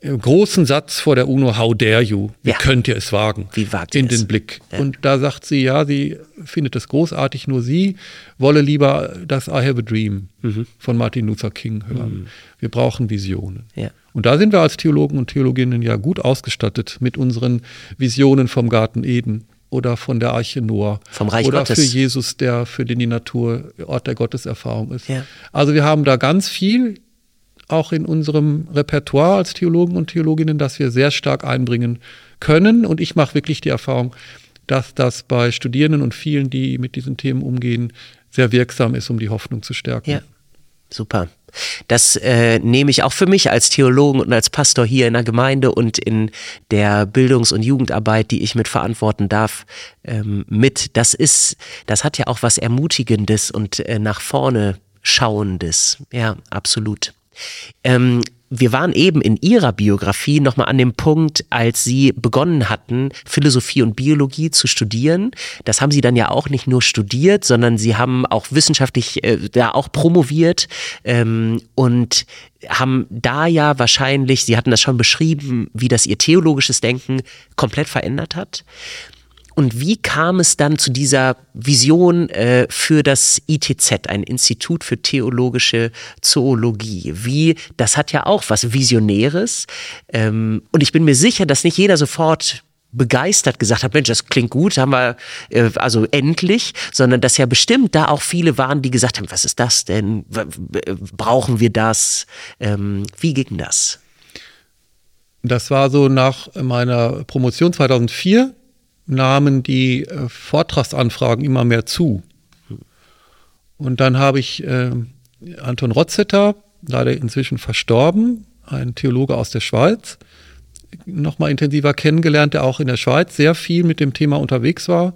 äh, großen Satz vor der UNO, how dare you? Wie ja. könnt ihr es wagen? Wie wagt In es? den Blick. Ja. Und da sagt sie, ja, sie findet es großartig, nur sie wolle lieber das I Have a Dream mhm. von Martin Luther King hören. Mhm. Wir brauchen Visionen. Ja. Und da sind wir als Theologen und Theologinnen ja gut ausgestattet mit unseren Visionen vom Garten Eden oder von der Arche Noah. Vom Reich oder Gottes. für Jesus, der für den die Natur Ort der Gotteserfahrung ist. Ja. Also wir haben da ganz viel auch in unserem Repertoire als Theologen und Theologinnen, das wir sehr stark einbringen können. Und ich mache wirklich die Erfahrung, dass das bei Studierenden und vielen, die mit diesen Themen umgehen, sehr wirksam ist, um die Hoffnung zu stärken. Ja. Super. Das äh, nehme ich auch für mich als Theologen und als Pastor hier in der Gemeinde und in der Bildungs- und Jugendarbeit, die ich mit verantworten darf, ähm, mit. Das ist, das hat ja auch was Ermutigendes und äh, nach vorne Schauendes. Ja, absolut. Ähm, wir waren eben in Ihrer Biografie nochmal an dem Punkt, als Sie begonnen hatten, Philosophie und Biologie zu studieren. Das haben Sie dann ja auch nicht nur studiert, sondern Sie haben auch wissenschaftlich äh, da auch promoviert ähm, und haben da ja wahrscheinlich, Sie hatten das schon beschrieben, wie das Ihr theologisches Denken komplett verändert hat. Und wie kam es dann zu dieser Vision äh, für das ITZ, ein Institut für theologische Zoologie? Wie, das hat ja auch was Visionäres. Ähm, und ich bin mir sicher, dass nicht jeder sofort begeistert gesagt hat, Mensch, das klingt gut, haben wir äh, also endlich, sondern dass ja bestimmt da auch viele waren, die gesagt haben, was ist das denn? Brauchen wir das? Ähm, wie ging das? Das war so nach meiner Promotion 2004 nahmen die äh, Vortragsanfragen immer mehr zu. Und dann habe ich äh, Anton Rotzetter, leider inzwischen verstorben, ein Theologe aus der Schweiz, nochmal intensiver kennengelernt, der auch in der Schweiz sehr viel mit dem Thema unterwegs war.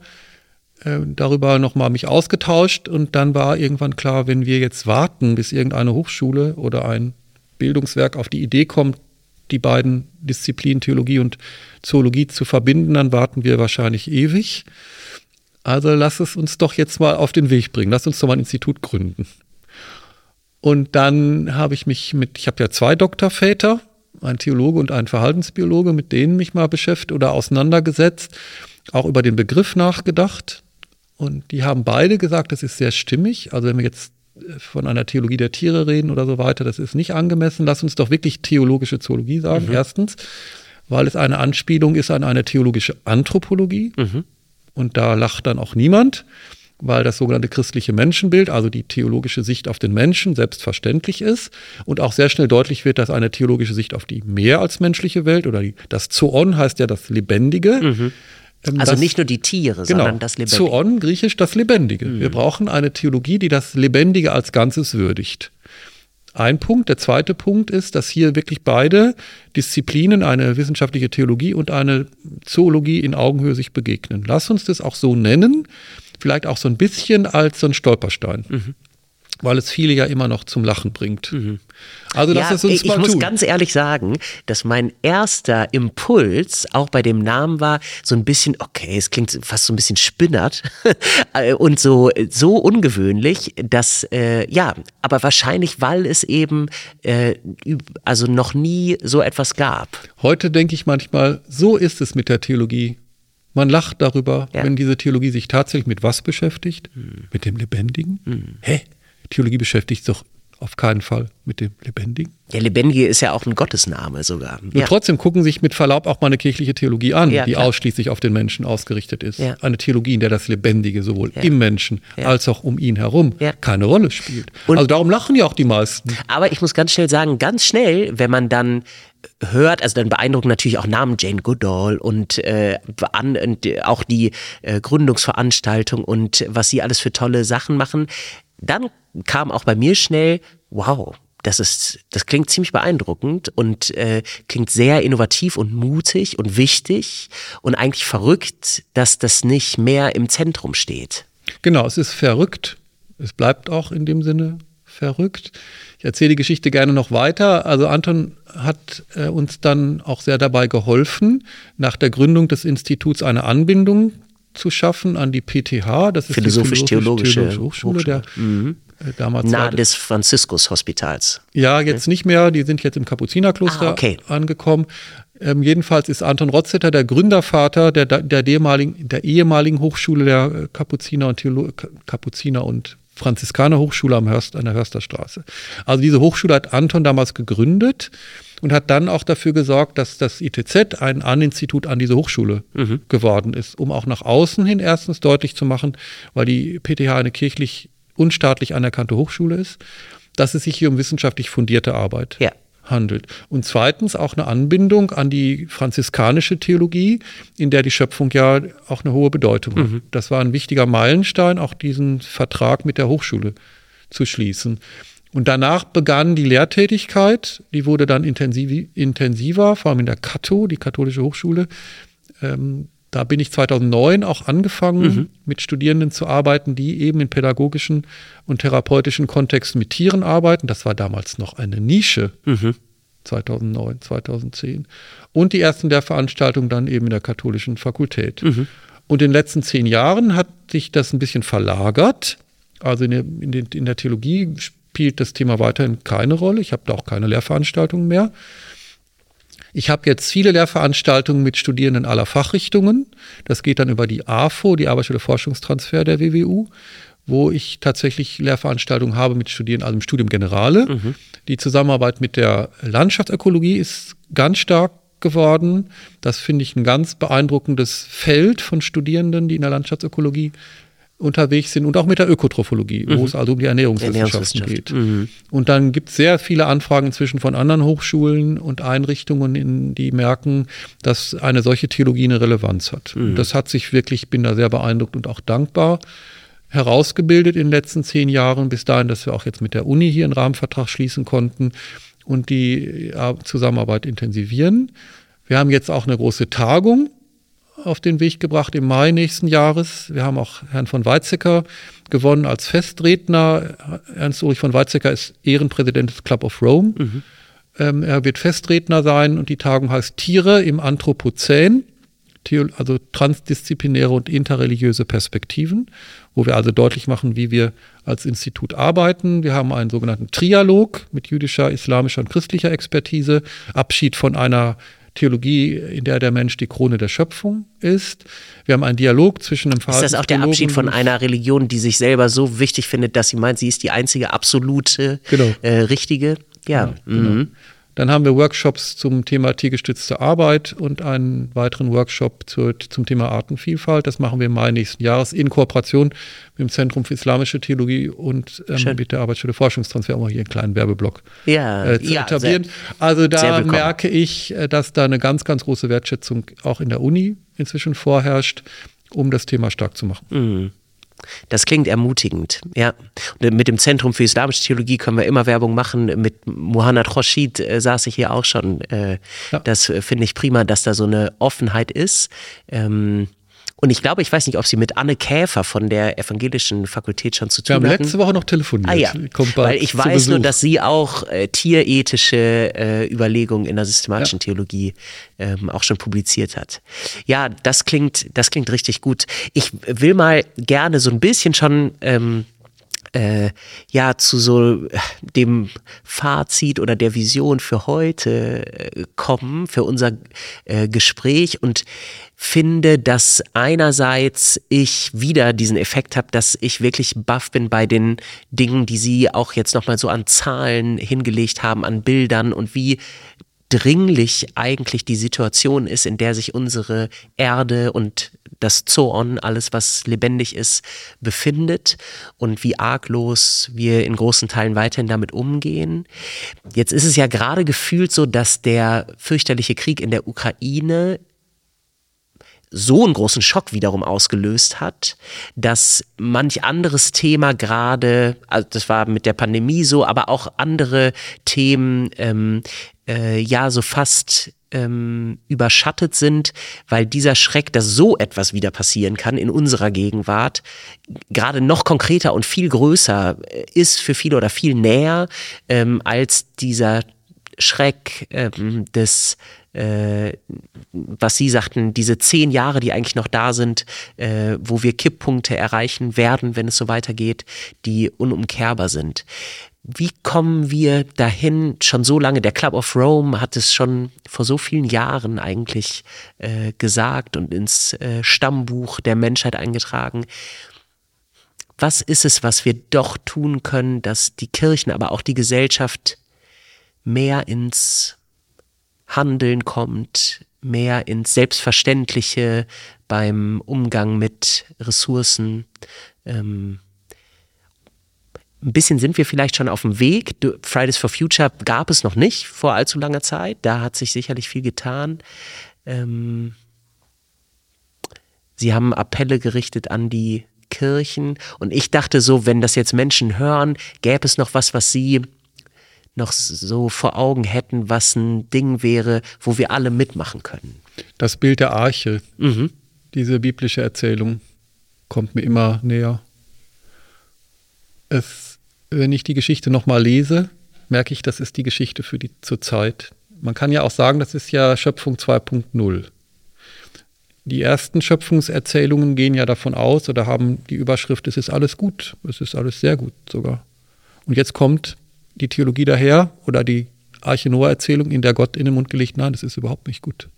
Äh, darüber nochmal mich ausgetauscht und dann war irgendwann klar, wenn wir jetzt warten, bis irgendeine Hochschule oder ein Bildungswerk auf die Idee kommt, die beiden Disziplinen Theologie und Zoologie zu verbinden, dann warten wir wahrscheinlich ewig. Also lass es uns doch jetzt mal auf den Weg bringen. Lass uns doch mal ein Institut gründen. Und dann habe ich mich mit, ich habe ja zwei Doktorväter, ein Theologe und ein Verhaltensbiologe, mit denen mich mal beschäftigt oder auseinandergesetzt, auch über den Begriff nachgedacht. Und die haben beide gesagt, das ist sehr stimmig. Also wenn wir jetzt von einer Theologie der Tiere reden oder so weiter, das ist nicht angemessen. Lass uns doch wirklich theologische Zoologie sagen, mhm. erstens, weil es eine Anspielung ist an eine theologische Anthropologie. Mhm. Und da lacht dann auch niemand, weil das sogenannte christliche Menschenbild, also die theologische Sicht auf den Menschen, selbstverständlich ist und auch sehr schnell deutlich wird, dass eine theologische Sicht auf die mehr als menschliche Welt oder die, das Zoon heißt ja das Lebendige. Mhm ähm, also das, nicht nur die Tiere, genau, sondern das Lebendige. Zoon, griechisch das Lebendige. Mhm. Wir brauchen eine Theologie, die das Lebendige als Ganzes würdigt. Ein Punkt. Der zweite Punkt ist, dass hier wirklich beide Disziplinen, eine wissenschaftliche Theologie und eine Zoologie in Augenhöhe sich begegnen. Lass uns das auch so nennen, vielleicht auch so ein bisschen als so ein Stolperstein. Mhm weil es viele ja immer noch zum Lachen bringt. Mhm. Also lass ja, es uns mal ich tun. Ich muss ganz ehrlich sagen, dass mein erster Impuls auch bei dem Namen war so ein bisschen, okay, es klingt fast so ein bisschen spinnert [LAUGHS] und so so ungewöhnlich, dass äh, ja, aber wahrscheinlich, weil es eben äh, also noch nie so etwas gab. Heute denke ich manchmal, so ist es mit der Theologie. Man lacht darüber, ja. wenn diese Theologie sich tatsächlich mit was beschäftigt? Hm. Mit dem Lebendigen? Hm. Hä? Theologie beschäftigt sich doch auf keinen Fall mit dem Lebendigen. Der Lebendige ist ja auch ein Gottesname sogar. Und ja. trotzdem gucken sich mit Verlaub auch mal eine kirchliche Theologie an, ja, die klar. ausschließlich auf den Menschen ausgerichtet ist. Ja. Eine Theologie, in der das Lebendige sowohl im Menschen als auch um ihn herum keine Rolle spielt. Und also darum lachen ja auch die meisten. Aber ich muss ganz schnell sagen, ganz schnell, wenn man dann hört, also dann beeindrucken natürlich auch Namen Jane Goodall und, äh, an, und auch die äh, Gründungsveranstaltung und was sie alles für tolle Sachen machen dann kam auch bei mir schnell, wow, das ist, das klingt ziemlich beeindruckend und äh, klingt sehr innovativ und mutig und wichtig und eigentlich verrückt, dass das nicht mehr im Zentrum steht. Genau, es ist verrückt. Es bleibt auch in dem Sinne verrückt. Ich erzähle die Geschichte gerne noch weiter. Also Anton hat äh, uns dann auch sehr dabei geholfen, nach der Gründung des Instituts eine Anbindung zu schaffen an die PTH, das ist Philosophisch-Theologische Philosophisch Hochschule, Hochschule, der mhm. Äh, damals Nahe des Franziskus-Hospitals. Ja, jetzt nicht mehr, die sind jetzt im Kapuzinerkloster ah, okay. angekommen. Ähm, jedenfalls ist Anton Rotzetter der Gründervater der, der, ehemaligen, der ehemaligen Hochschule der äh, Kapuziner und, Theolo Kapuziner und Franziskaner Hochschule am Hörst, an der Hörsterstraße. Also diese Hochschule hat Anton damals gegründet und hat dann auch dafür gesorgt, dass das ITZ ein An-Institut an diese Hochschule mhm. geworden ist, um auch nach außen hin erstens deutlich zu machen, weil die PTH eine kirchlich unstaatlich anerkannte Hochschule ist, dass es sich hier um wissenschaftlich fundierte Arbeit ja. handelt. Und zweitens auch eine Anbindung an die franziskanische Theologie, in der die Schöpfung ja auch eine hohe Bedeutung hat. Mhm. Das war ein wichtiger Meilenstein, auch diesen Vertrag mit der Hochschule zu schließen. Und danach begann die Lehrtätigkeit, die wurde dann intensiv, intensiver, vor allem in der Kato, die katholische Hochschule. Ähm, da bin ich 2009 auch angefangen, mhm. mit Studierenden zu arbeiten, die eben in pädagogischen und therapeutischen Kontexten mit Tieren arbeiten. Das war damals noch eine Nische. Mhm. 2009, 2010. Und die ersten der Veranstaltungen dann eben in der katholischen Fakultät. Mhm. Und in den letzten zehn Jahren hat sich das ein bisschen verlagert. Also in der, in, den, in der Theologie spielt das Thema weiterhin keine Rolle. Ich habe da auch keine Lehrveranstaltungen mehr. Ich habe jetzt viele Lehrveranstaltungen mit Studierenden aller Fachrichtungen. Das geht dann über die AFO, die Arbeitsstelle Forschungstransfer der WWU, wo ich tatsächlich Lehrveranstaltungen habe mit Studierenden, also im Studium Generale. Mhm. Die Zusammenarbeit mit der Landschaftsökologie ist ganz stark geworden. Das finde ich ein ganz beeindruckendes Feld von Studierenden, die in der Landschaftsökologie unterwegs sind und auch mit der Ökotrophologie, mhm. wo es also um die Ernährungswissenschaften geht. Mhm. Und dann gibt es sehr viele Anfragen inzwischen von anderen Hochschulen und Einrichtungen, in, die merken, dass eine solche Theologie eine Relevanz hat. Mhm. Das hat sich wirklich, ich bin da sehr beeindruckt und auch dankbar, herausgebildet in den letzten zehn Jahren, bis dahin, dass wir auch jetzt mit der Uni hier einen Rahmenvertrag schließen konnten und die Zusammenarbeit intensivieren. Wir haben jetzt auch eine große Tagung auf den Weg gebracht im Mai nächsten Jahres. Wir haben auch Herrn von Weizsäcker gewonnen als Festredner. Ernst Ulrich von Weizsäcker ist Ehrenpräsident des Club of Rome. Mhm. Ähm, er wird Festredner sein und die Tagung heißt Tiere im Anthropozän, also transdisziplinäre und interreligiöse Perspektiven, wo wir also deutlich machen, wie wir als Institut arbeiten. Wir haben einen sogenannten Trialog mit jüdischer, islamischer und christlicher Expertise, Abschied von einer Theologie, in der der Mensch die Krone der Schöpfung ist. Wir haben einen Dialog zwischen dem Ist das auch der Abschied von einer Religion, die sich selber so wichtig findet, dass sie meint, sie ist die einzige absolute, genau. äh, richtige? Ja. ja genau. mhm. Dann haben wir Workshops zum Thema tiergestützte Arbeit und einen weiteren Workshop zu, zum Thema Artenvielfalt. Das machen wir im Mai nächsten Jahres in Kooperation mit dem Zentrum für Islamische Theologie und ähm, mit der Arbeitsstelle Forschungstransfer, um hier einen kleinen Werbeblock ja, äh, zu ja, etablieren. Sehr, also da merke ich, äh, dass da eine ganz, ganz große Wertschätzung auch in der Uni inzwischen vorherrscht, um das Thema stark zu machen. Mhm. Das klingt ermutigend, ja. Und mit dem Zentrum für Islamische Theologie können wir immer Werbung machen. Mit Muhannad Roshid äh, saß ich hier auch schon. Äh, ja. Das äh, finde ich prima, dass da so eine Offenheit ist. Ähm, und ich glaube, ich weiß nicht, ob Sie mit Anne Käfer von der evangelischen Fakultät schon zu tun haben. Wir haben letzte Woche noch telefoniert. Ah, ja. Weil ich weiß Besuch. nur, dass Sie auch äh, tierethische äh, Überlegungen in der systematischen ja. Theologie ähm, auch schon publiziert hat. Ja, das klingt, das klingt richtig gut. Ich will mal gerne so ein bisschen schon ähm, äh, ja zu so dem Fazit oder der Vision für heute äh, kommen, für unser äh, Gespräch und finde, dass einerseits ich wieder diesen Effekt habe, dass ich wirklich baff bin bei den Dingen, die Sie auch jetzt nochmal so an Zahlen hingelegt haben, an Bildern und wie dringlich eigentlich die Situation ist, in der sich unsere Erde und das Zoon, alles was lebendig ist, befindet und wie arglos wir in großen Teilen weiterhin damit umgehen. Jetzt ist es ja gerade gefühlt so, dass der fürchterliche Krieg in der Ukraine so einen großen Schock wiederum ausgelöst hat, dass manch anderes Thema gerade, also das war mit der Pandemie so, aber auch andere Themen, ähm, äh, ja, so fast ähm, überschattet sind, weil dieser Schreck, dass so etwas wieder passieren kann in unserer Gegenwart, gerade noch konkreter und viel größer äh, ist für viele oder viel näher ähm, als dieser Schreck ähm, des äh, was Sie sagten, diese zehn Jahre, die eigentlich noch da sind, äh, wo wir Kipppunkte erreichen werden, wenn es so weitergeht, die unumkehrbar sind. Wie kommen wir dahin schon so lange? Der Club of Rome hat es schon vor so vielen Jahren eigentlich äh, gesagt und ins äh, Stammbuch der Menschheit eingetragen. Was ist es, was wir doch tun können, dass die Kirchen, aber auch die Gesellschaft mehr ins Handeln kommt, mehr ins Selbstverständliche beim Umgang mit Ressourcen. Ähm, ein bisschen sind wir vielleicht schon auf dem Weg. Fridays for Future gab es noch nicht vor allzu langer Zeit. Da hat sich sicherlich viel getan. Ähm, Sie haben Appelle gerichtet an die Kirchen. Und ich dachte so, wenn das jetzt Menschen hören, gäbe es noch was, was sie noch so vor Augen hätten, was ein Ding wäre, wo wir alle mitmachen können. Das Bild der Arche, mhm. diese biblische Erzählung, kommt mir immer näher. Es, wenn ich die Geschichte nochmal lese, merke ich, das ist die Geschichte für die zur Zeit. Man kann ja auch sagen, das ist ja Schöpfung 2.0. Die ersten Schöpfungserzählungen gehen ja davon aus oder haben die Überschrift, es ist alles gut, es ist alles sehr gut sogar. Und jetzt kommt die Theologie daher oder die Arche Noah-Erzählung, in der Gott in den Mund gelegt, nein, das ist überhaupt nicht gut.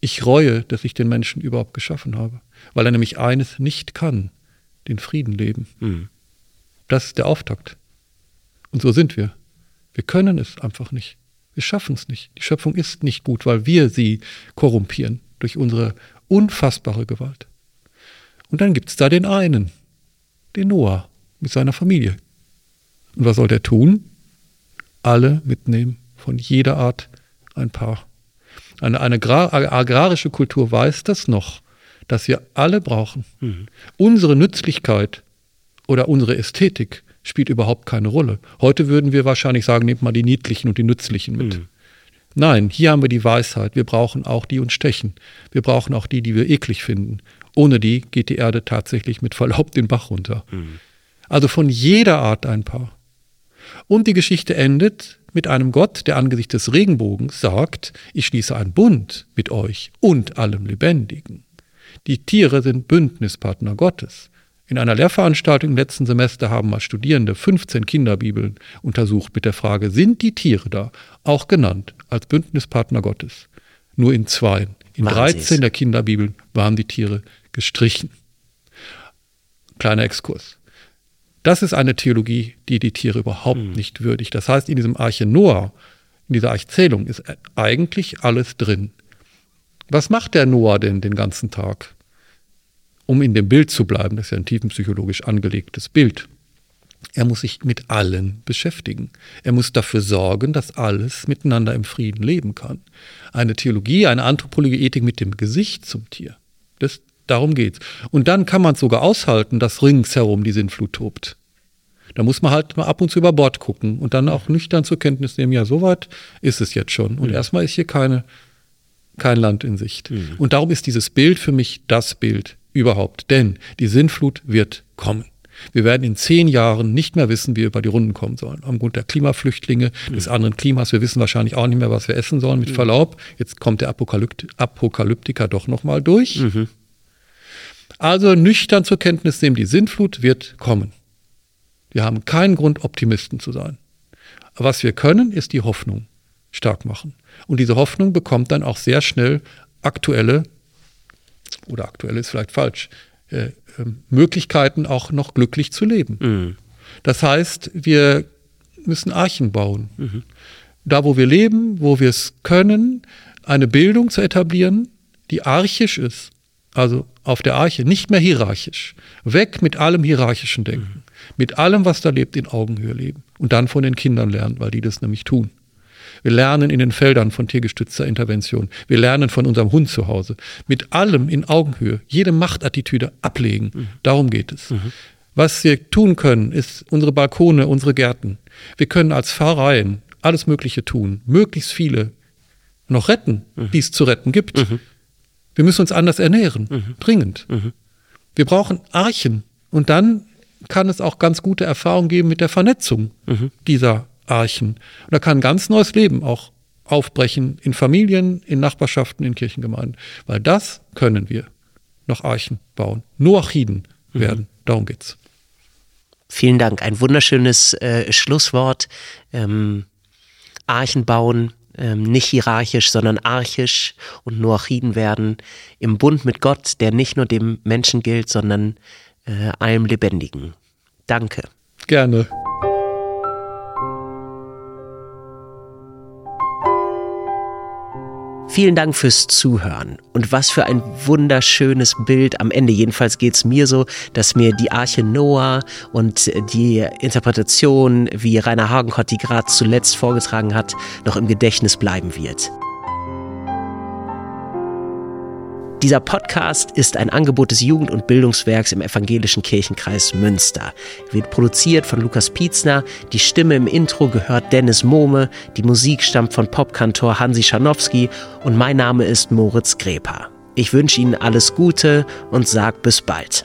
Ich reue, dass ich den Menschen überhaupt geschaffen habe, weil er nämlich eines nicht kann, den Frieden leben. Mhm. Das ist der Auftakt. Und so sind wir. Wir können es einfach nicht. Wir schaffen es nicht. Die Schöpfung ist nicht gut, weil wir sie korrumpieren durch unsere unfassbare Gewalt. Und dann gibt es da den einen, den Noah mit seiner Familie. Und was soll der tun? Alle mitnehmen, von jeder Art ein Paar. Eine, eine agrarische Kultur weiß das noch, dass wir alle brauchen. Mhm. Unsere Nützlichkeit oder unsere Ästhetik spielt überhaupt keine Rolle. Heute würden wir wahrscheinlich sagen, nehmt mal die Niedlichen und die Nützlichen mit. Mhm. Nein, hier haben wir die Weisheit. Wir brauchen auch die uns stechen. Wir brauchen auch die, die wir eklig finden. Ohne die geht die Erde tatsächlich mit Verlaub den Bach runter. Mhm. Also von jeder Art ein Paar. Und die Geschichte endet mit einem Gott, der angesichts des Regenbogens sagt, ich schließe einen Bund mit euch und allem Lebendigen. Die Tiere sind Bündnispartner Gottes. In einer Lehrveranstaltung im letzten Semester haben mal Studierende 15 Kinderbibeln untersucht mit der Frage, sind die Tiere da auch genannt als Bündnispartner Gottes? Nur in zwei. In 13 der Kinderbibeln waren die Tiere gestrichen. Kleiner Exkurs. Das ist eine Theologie, die die Tiere überhaupt mhm. nicht würdigt. Das heißt, in diesem Arche Noah, in dieser Archzählung ist eigentlich alles drin. Was macht der Noah denn den ganzen Tag? Um in dem Bild zu bleiben, das ist ja ein tiefenpsychologisch angelegtes Bild. Er muss sich mit allen beschäftigen. Er muss dafür sorgen, dass alles miteinander im Frieden leben kann. Eine Theologie, eine Anthropologie, Ethik mit dem Gesicht zum Tier. Das, darum geht's. Und dann kann man es sogar aushalten, dass ringsherum die Sintflut tobt. Da muss man halt mal ab und zu über Bord gucken und dann auch nüchtern zur Kenntnis nehmen, ja, soweit ist es jetzt schon. Und mhm. erstmal ist hier keine, kein Land in Sicht. Mhm. Und darum ist dieses Bild für mich das Bild überhaupt. Denn die Sintflut wird kommen. Wir werden in zehn Jahren nicht mehr wissen, wie wir über die Runden kommen sollen. Aufgrund der Klimaflüchtlinge, mhm. des anderen Klimas. Wir wissen wahrscheinlich auch nicht mehr, was wir essen sollen. Mit mhm. Verlaub, jetzt kommt der Apokalypt Apokalyptiker doch nochmal durch. Mhm. Also nüchtern zur Kenntnis nehmen, die Sintflut wird kommen. Wir haben keinen Grund, Optimisten zu sein. Was wir können, ist die Hoffnung stark machen. Und diese Hoffnung bekommt dann auch sehr schnell aktuelle, oder aktuell ist vielleicht falsch, äh, äh, Möglichkeiten auch noch glücklich zu leben. Mhm. Das heißt, wir müssen Archen bauen. Mhm. Da, wo wir leben, wo wir es können, eine Bildung zu etablieren, die archisch ist, also auf der Arche, nicht mehr hierarchisch. Weg mit allem hierarchischen Denken. Mhm. Mit allem, was da lebt, in Augenhöhe leben. Und dann von den Kindern lernen, weil die das nämlich tun. Wir lernen in den Feldern von tiergestützter Intervention. Wir lernen von unserem Hund zu Hause. Mit allem in Augenhöhe. Jede Machtattitüde ablegen. Mhm. Darum geht es. Mhm. Was wir tun können, ist unsere Balkone, unsere Gärten. Wir können als Pfarreien alles Mögliche tun. Möglichst viele noch retten, mhm. die es zu retten gibt. Mhm. Wir müssen uns anders ernähren, mhm. dringend. Mhm. Wir brauchen Archen. Und dann kann es auch ganz gute Erfahrungen geben mit der Vernetzung dieser Archen. Und da kann ein ganz neues Leben auch aufbrechen in Familien, in Nachbarschaften, in Kirchengemeinden. Weil das können wir noch Archen bauen. Noachiden mhm. werden. Darum geht's. Vielen Dank. Ein wunderschönes äh, Schlusswort. Ähm, Archen bauen ähm, nicht hierarchisch, sondern archisch und Noachiden werden im Bund mit Gott, der nicht nur dem Menschen gilt, sondern äh, allem Lebendigen. Danke. Gerne. Vielen Dank fürs Zuhören. Und was für ein wunderschönes Bild. Am Ende jedenfalls geht es mir so, dass mir die Arche Noah und die Interpretation, wie Rainer Hagenkott die gerade zuletzt vorgetragen hat, noch im Gedächtnis bleiben wird. Dieser Podcast ist ein Angebot des Jugend- und Bildungswerks im Evangelischen Kirchenkreis Münster. Wird produziert von Lukas Pietzner. Die Stimme im Intro gehört Dennis Mohme. Die Musik stammt von Popkantor Hansi Scharnowski. Und mein Name ist Moritz Greper. Ich wünsche Ihnen alles Gute und sag bis bald.